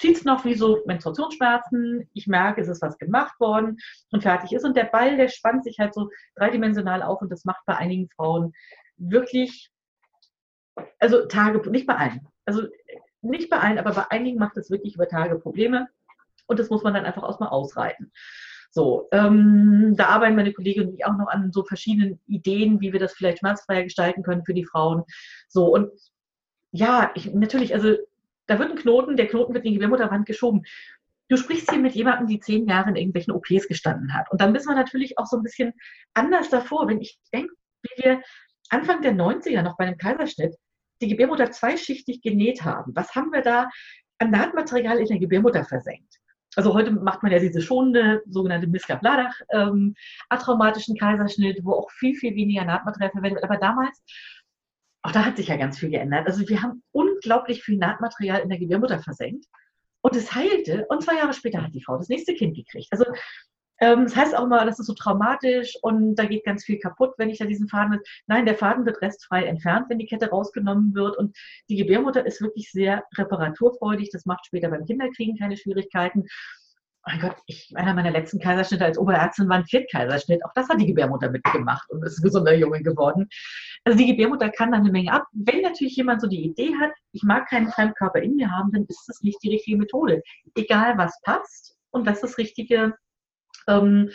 zieht es noch wie so Menstruationsschmerzen. Ich merke, es ist was gemacht worden und fertig ist. Und der Ball, der spannt sich halt so dreidimensional auf und das macht bei einigen Frauen wirklich, also Tage, nicht bei allen, also nicht bei allen, aber bei einigen macht es wirklich über Tage Probleme und das muss man dann einfach auch mal ausreiten. So, ähm, da arbeiten meine Kollegin und ich auch noch an so verschiedenen Ideen, wie wir das vielleicht schmerzfreier gestalten können für die Frauen. So, und ja, ich, natürlich, also da wird ein Knoten, der Knoten wird in die Gebärmutterwand geschoben. Du sprichst hier mit jemandem, die zehn Jahre in irgendwelchen OPs gestanden hat. Und dann müssen wir natürlich auch so ein bisschen anders davor. Wenn ich denke, wie wir Anfang der 90er noch bei einem Kaiserschnitt die Gebärmutter zweischichtig genäht haben, was haben wir da an Nahtmaterial in der Gebärmutter versenkt? Also heute macht man ja diese schonende sogenannte Miska-Bladach ähm, atraumatischen Kaiserschnitt, wo auch viel, viel weniger Nahtmaterial verwendet wird. Aber damals auch da hat sich ja ganz viel geändert. Also wir haben unglaublich viel Nahtmaterial in der Gebärmutter versenkt und es heilte und zwei Jahre später hat die Frau das nächste Kind gekriegt. Also ähm, das heißt auch mal, das ist so traumatisch und da geht ganz viel kaputt, wenn ich da diesen Faden mit. Nein, der Faden wird restfrei entfernt, wenn die Kette rausgenommen wird und die Gebärmutter ist wirklich sehr reparaturfreudig. Das macht später beim Kinderkriegen keine Schwierigkeiten mein Gott, ich, einer meiner letzten Kaiserschnitte als Oberärztin war ein Viertkaiserschnitt. Auch das hat die Gebärmutter mitgemacht und ist ein gesunder Junge geworden. Also die Gebärmutter kann da eine Menge ab. Wenn natürlich jemand so die Idee hat, ich mag keinen Fremdkörper in mir haben, dann ist das nicht die richtige Methode. Egal was passt und was das richtige ähm,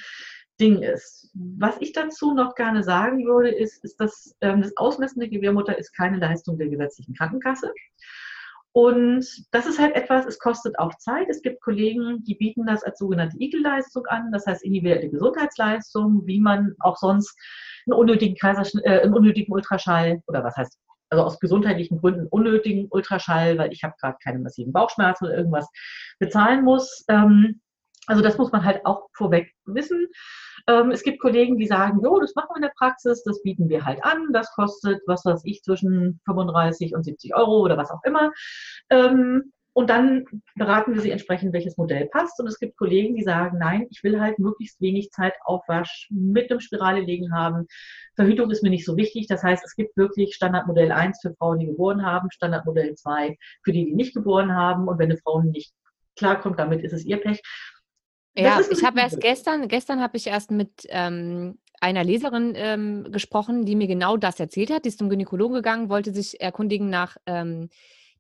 Ding ist. Was ich dazu noch gerne sagen würde, ist, ist dass ähm, das Ausmessen der Gebärmutter ist keine Leistung der gesetzlichen Krankenkasse. Und das ist halt etwas, es kostet auch Zeit. Es gibt Kollegen, die bieten das als sogenannte IGEL-Leistung an, das heißt individuelle Gesundheitsleistung, wie man auch sonst einen unnötigen, Kaiserschnitt, äh, einen unnötigen Ultraschall oder was heißt, also aus gesundheitlichen Gründen unnötigen Ultraschall, weil ich habe gerade keine massiven Bauchschmerzen oder irgendwas bezahlen muss. Ähm, also das muss man halt auch vorweg wissen. Ähm, es gibt Kollegen, die sagen, jo, das machen wir in der Praxis, das bieten wir halt an, das kostet, was weiß ich, zwischen 35 und 70 Euro oder was auch immer. Ähm, und dann beraten wir sie entsprechend, welches Modell passt. Und es gibt Kollegen, die sagen, nein, ich will halt möglichst wenig Zeitaufwasch mit einem Spirale legen haben. Verhütung ist mir nicht so wichtig. Das heißt, es gibt wirklich Standardmodell 1 für Frauen, die geboren haben, Standardmodell 2 für die, die nicht geboren haben. Und wenn eine Frau nicht klarkommt, damit ist es ihr Pech. Ja, ich habe erst gestern, gestern habe ich erst mit ähm, einer Leserin ähm, gesprochen, die mir genau das erzählt hat. Die ist zum Gynäkologen gegangen, wollte sich erkundigen nach ähm,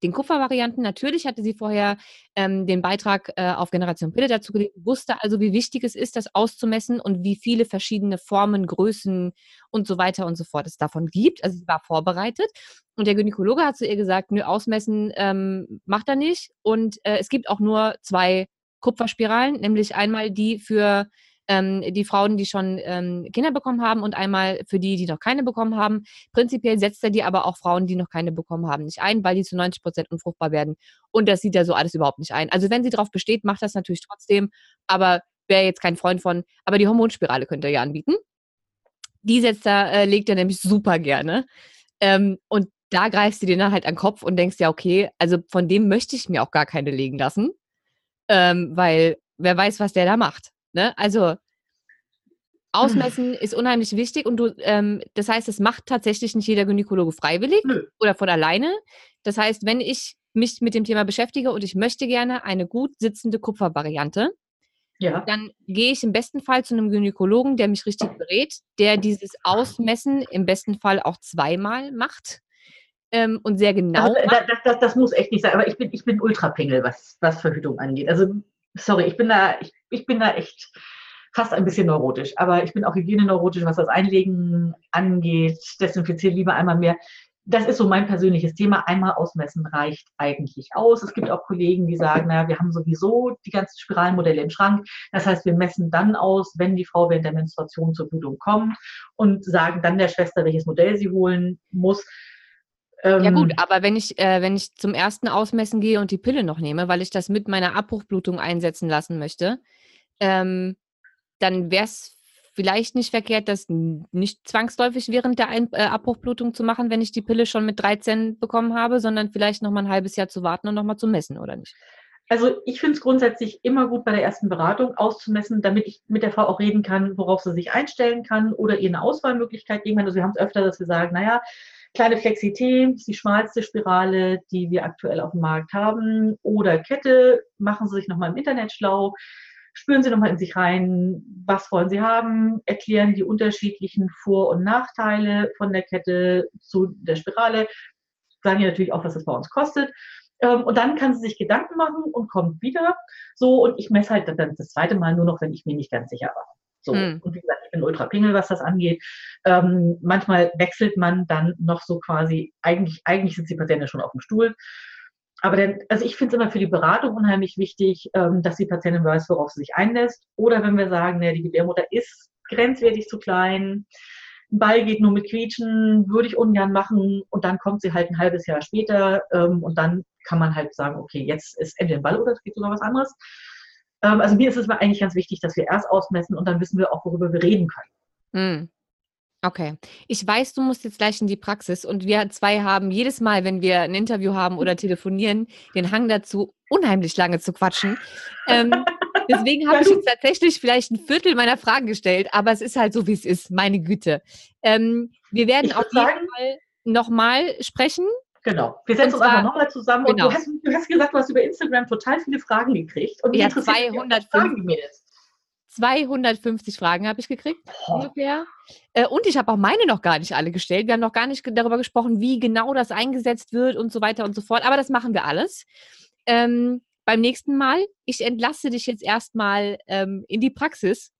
den Kupfervarianten. Natürlich hatte sie vorher ähm, den Beitrag äh, auf Generation Pille dazu gelegt, wusste also, wie wichtig es ist, das auszumessen und wie viele verschiedene Formen, Größen und so weiter und so fort es davon gibt. Also sie war vorbereitet. Und der Gynäkologe hat zu ihr gesagt, nö, ausmessen ähm, macht er nicht. Und äh, es gibt auch nur zwei Kupferspiralen, nämlich einmal die für ähm, die Frauen, die schon ähm, Kinder bekommen haben und einmal für die, die noch keine bekommen haben. Prinzipiell setzt er die aber auch Frauen, die noch keine bekommen haben, nicht ein, weil die zu 90 Prozent unfruchtbar werden. Und das sieht er so alles überhaupt nicht ein. Also wenn sie darauf besteht, macht das natürlich trotzdem, aber wäre jetzt kein Freund von. Aber die Hormonspirale könnt ihr ja anbieten. Die setzt er, äh, legt er nämlich super gerne. Ähm, und da greifst du dir dann halt an den Kopf und denkst ja, okay, also von dem möchte ich mir auch gar keine legen lassen ähm, weil wer weiß, was der da macht. Ne? Also Ausmessen ist unheimlich wichtig und du, ähm, das heißt, es macht tatsächlich nicht jeder Gynäkologe freiwillig Nö. oder von alleine. Das heißt, wenn ich mich mit dem Thema beschäftige und ich möchte gerne eine gut sitzende Kupfervariante, Ja. dann gehe ich im besten Fall zu einem Gynäkologen, der mich richtig berät, der dieses Ausmessen im besten Fall auch zweimal macht ähm, und sehr genau Also, das, das, das muss echt nicht sein, aber ich bin, ich bin Ultrapingel, was, was Verhütung angeht. Also, sorry, ich bin da, ich, ich bin da echt fast ein bisschen neurotisch, aber ich bin auch hygieneneurotisch, was das Einlegen angeht. Desinfiziere lieber einmal mehr. Das ist so mein persönliches Thema. Einmal ausmessen reicht eigentlich aus. Es gibt auch Kollegen, die sagen, naja, wir haben sowieso die ganzen Spiralenmodelle im Schrank. Das heißt, wir messen dann aus, wenn die Frau während der Menstruation zur Blutung kommt und sagen dann der Schwester, welches Modell sie holen muss. Ja Ähm, gut, aber wenn ich, äh, wenn ich zum ersten Ausmessen gehe und die Pille noch nehme, weil ich das mit meiner Abbruchblutung einsetzen lassen möchte, ähm, dann wäre es vielleicht nicht verkehrt, das nicht zwangsläufig während der Ein äh, Abbruchblutung zu machen, wenn ich die Pille schon mit 13 bekommen habe, sondern vielleicht noch mal ein halbes Jahr zu warten und noch mal zu messen, oder nicht? Also ich finde es grundsätzlich immer gut bei der ersten Beratung auszumessen, damit ich mit der Frau auch reden kann, worauf sie sich einstellen kann oder ihr eine Auswahlmöglichkeit geben kann. Also wir haben es öfter, dass wir sagen, naja, kleine Flexi-T die schmalste Spirale, die wir aktuell auf dem Markt haben. Oder Kette, machen Sie sich nochmal im Internet schlau, spüren Sie nochmal in sich rein, was wollen Sie haben, erklären die unterschiedlichen Vor- und Nachteile von der Kette zu der Spirale, sagen ihr natürlich auch, was es bei uns kostet. Ähm, und dann kann sie sich Gedanken machen und kommt wieder. So, und ich messe halt dann das zweite Mal nur noch, wenn ich mir nicht ganz sicher war. So, Hm. und wie gesagt, ich bin ultra pingel, was das angeht. Ähm, manchmal wechselt man dann noch so quasi, eigentlich, eigentlich sitzt die Patientin schon auf dem Stuhl. Aber dann, also ich finde es immer für die Beratung unheimlich wichtig, ähm, dass die Patientin weiß, worauf sie sich einlässt. Oder wenn wir sagen, ne, die Gebärmutter ist grenzwertig zu klein, ein Ball geht nur mit Quietschen, würde ich ungern machen und dann kommt sie halt ein halbes Jahr später ähm, und dann kann man halt sagen, okay, jetzt ist entweder ein Ball oder es geht sogar was anderes. Ähm, also mir ist es eigentlich ganz wichtig, dass wir erst ausmessen und dann wissen wir auch, worüber wir reden können. Hm. Okay. Ich weiß, du musst jetzt gleich in die Praxis und wir zwei haben jedes Mal, wenn wir ein Interview haben oder *laughs* telefonieren, den Hang dazu, unheimlich lange zu quatschen. Ähm, *laughs* deswegen habe ich jetzt tatsächlich vielleicht ein Viertel meiner Fragen gestellt, aber es ist halt so, wie es ist, meine Güte. Ähm, wir werden auf jeden Fall nochmal sprechen. Genau. Wir setzen Und uns einfach nochmal zusammen und genau. du hast, du hast gesagt, du hast über Instagram total viele Fragen gekriegt. Und Ja, interessiert, wie viele 205. Fragen Mädels. 250 Fragen habe ich gekriegt. Boah. ungefähr. Äh, und ich habe auch meine noch gar nicht alle gestellt. Wir haben noch gar nicht darüber gesprochen, wie genau das eingesetzt wird und so weiter und so fort. Aber das machen wir alles. Ähm, beim nächsten Mal, ich entlasse dich jetzt erstmal ähm, in die Praxis,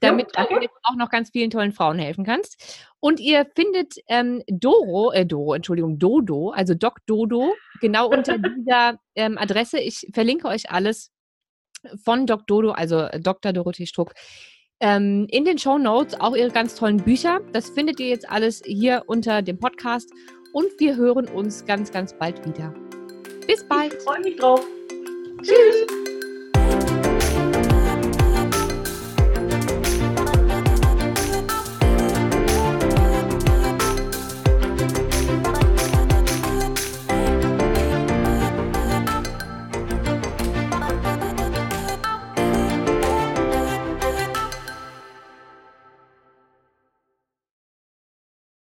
damit danke. du auch noch ganz vielen tollen Frauen helfen kannst. Und ihr findet ähm, Doro, äh, Doro, Entschuldigung, Dodo, also Doc Dodo, genau unter *laughs* dieser ähm, Adresse. Ich verlinke euch alles von Doc Dodo, also äh, Dr. Dorothee Struck, ähm, in den Show Notes auch ihre ganz tollen Bücher. Das findet ihr jetzt alles hier unter dem Podcast. Und wir hören uns ganz, ganz bald wieder. Bis bald. Ich freue mich drauf. Tschüss.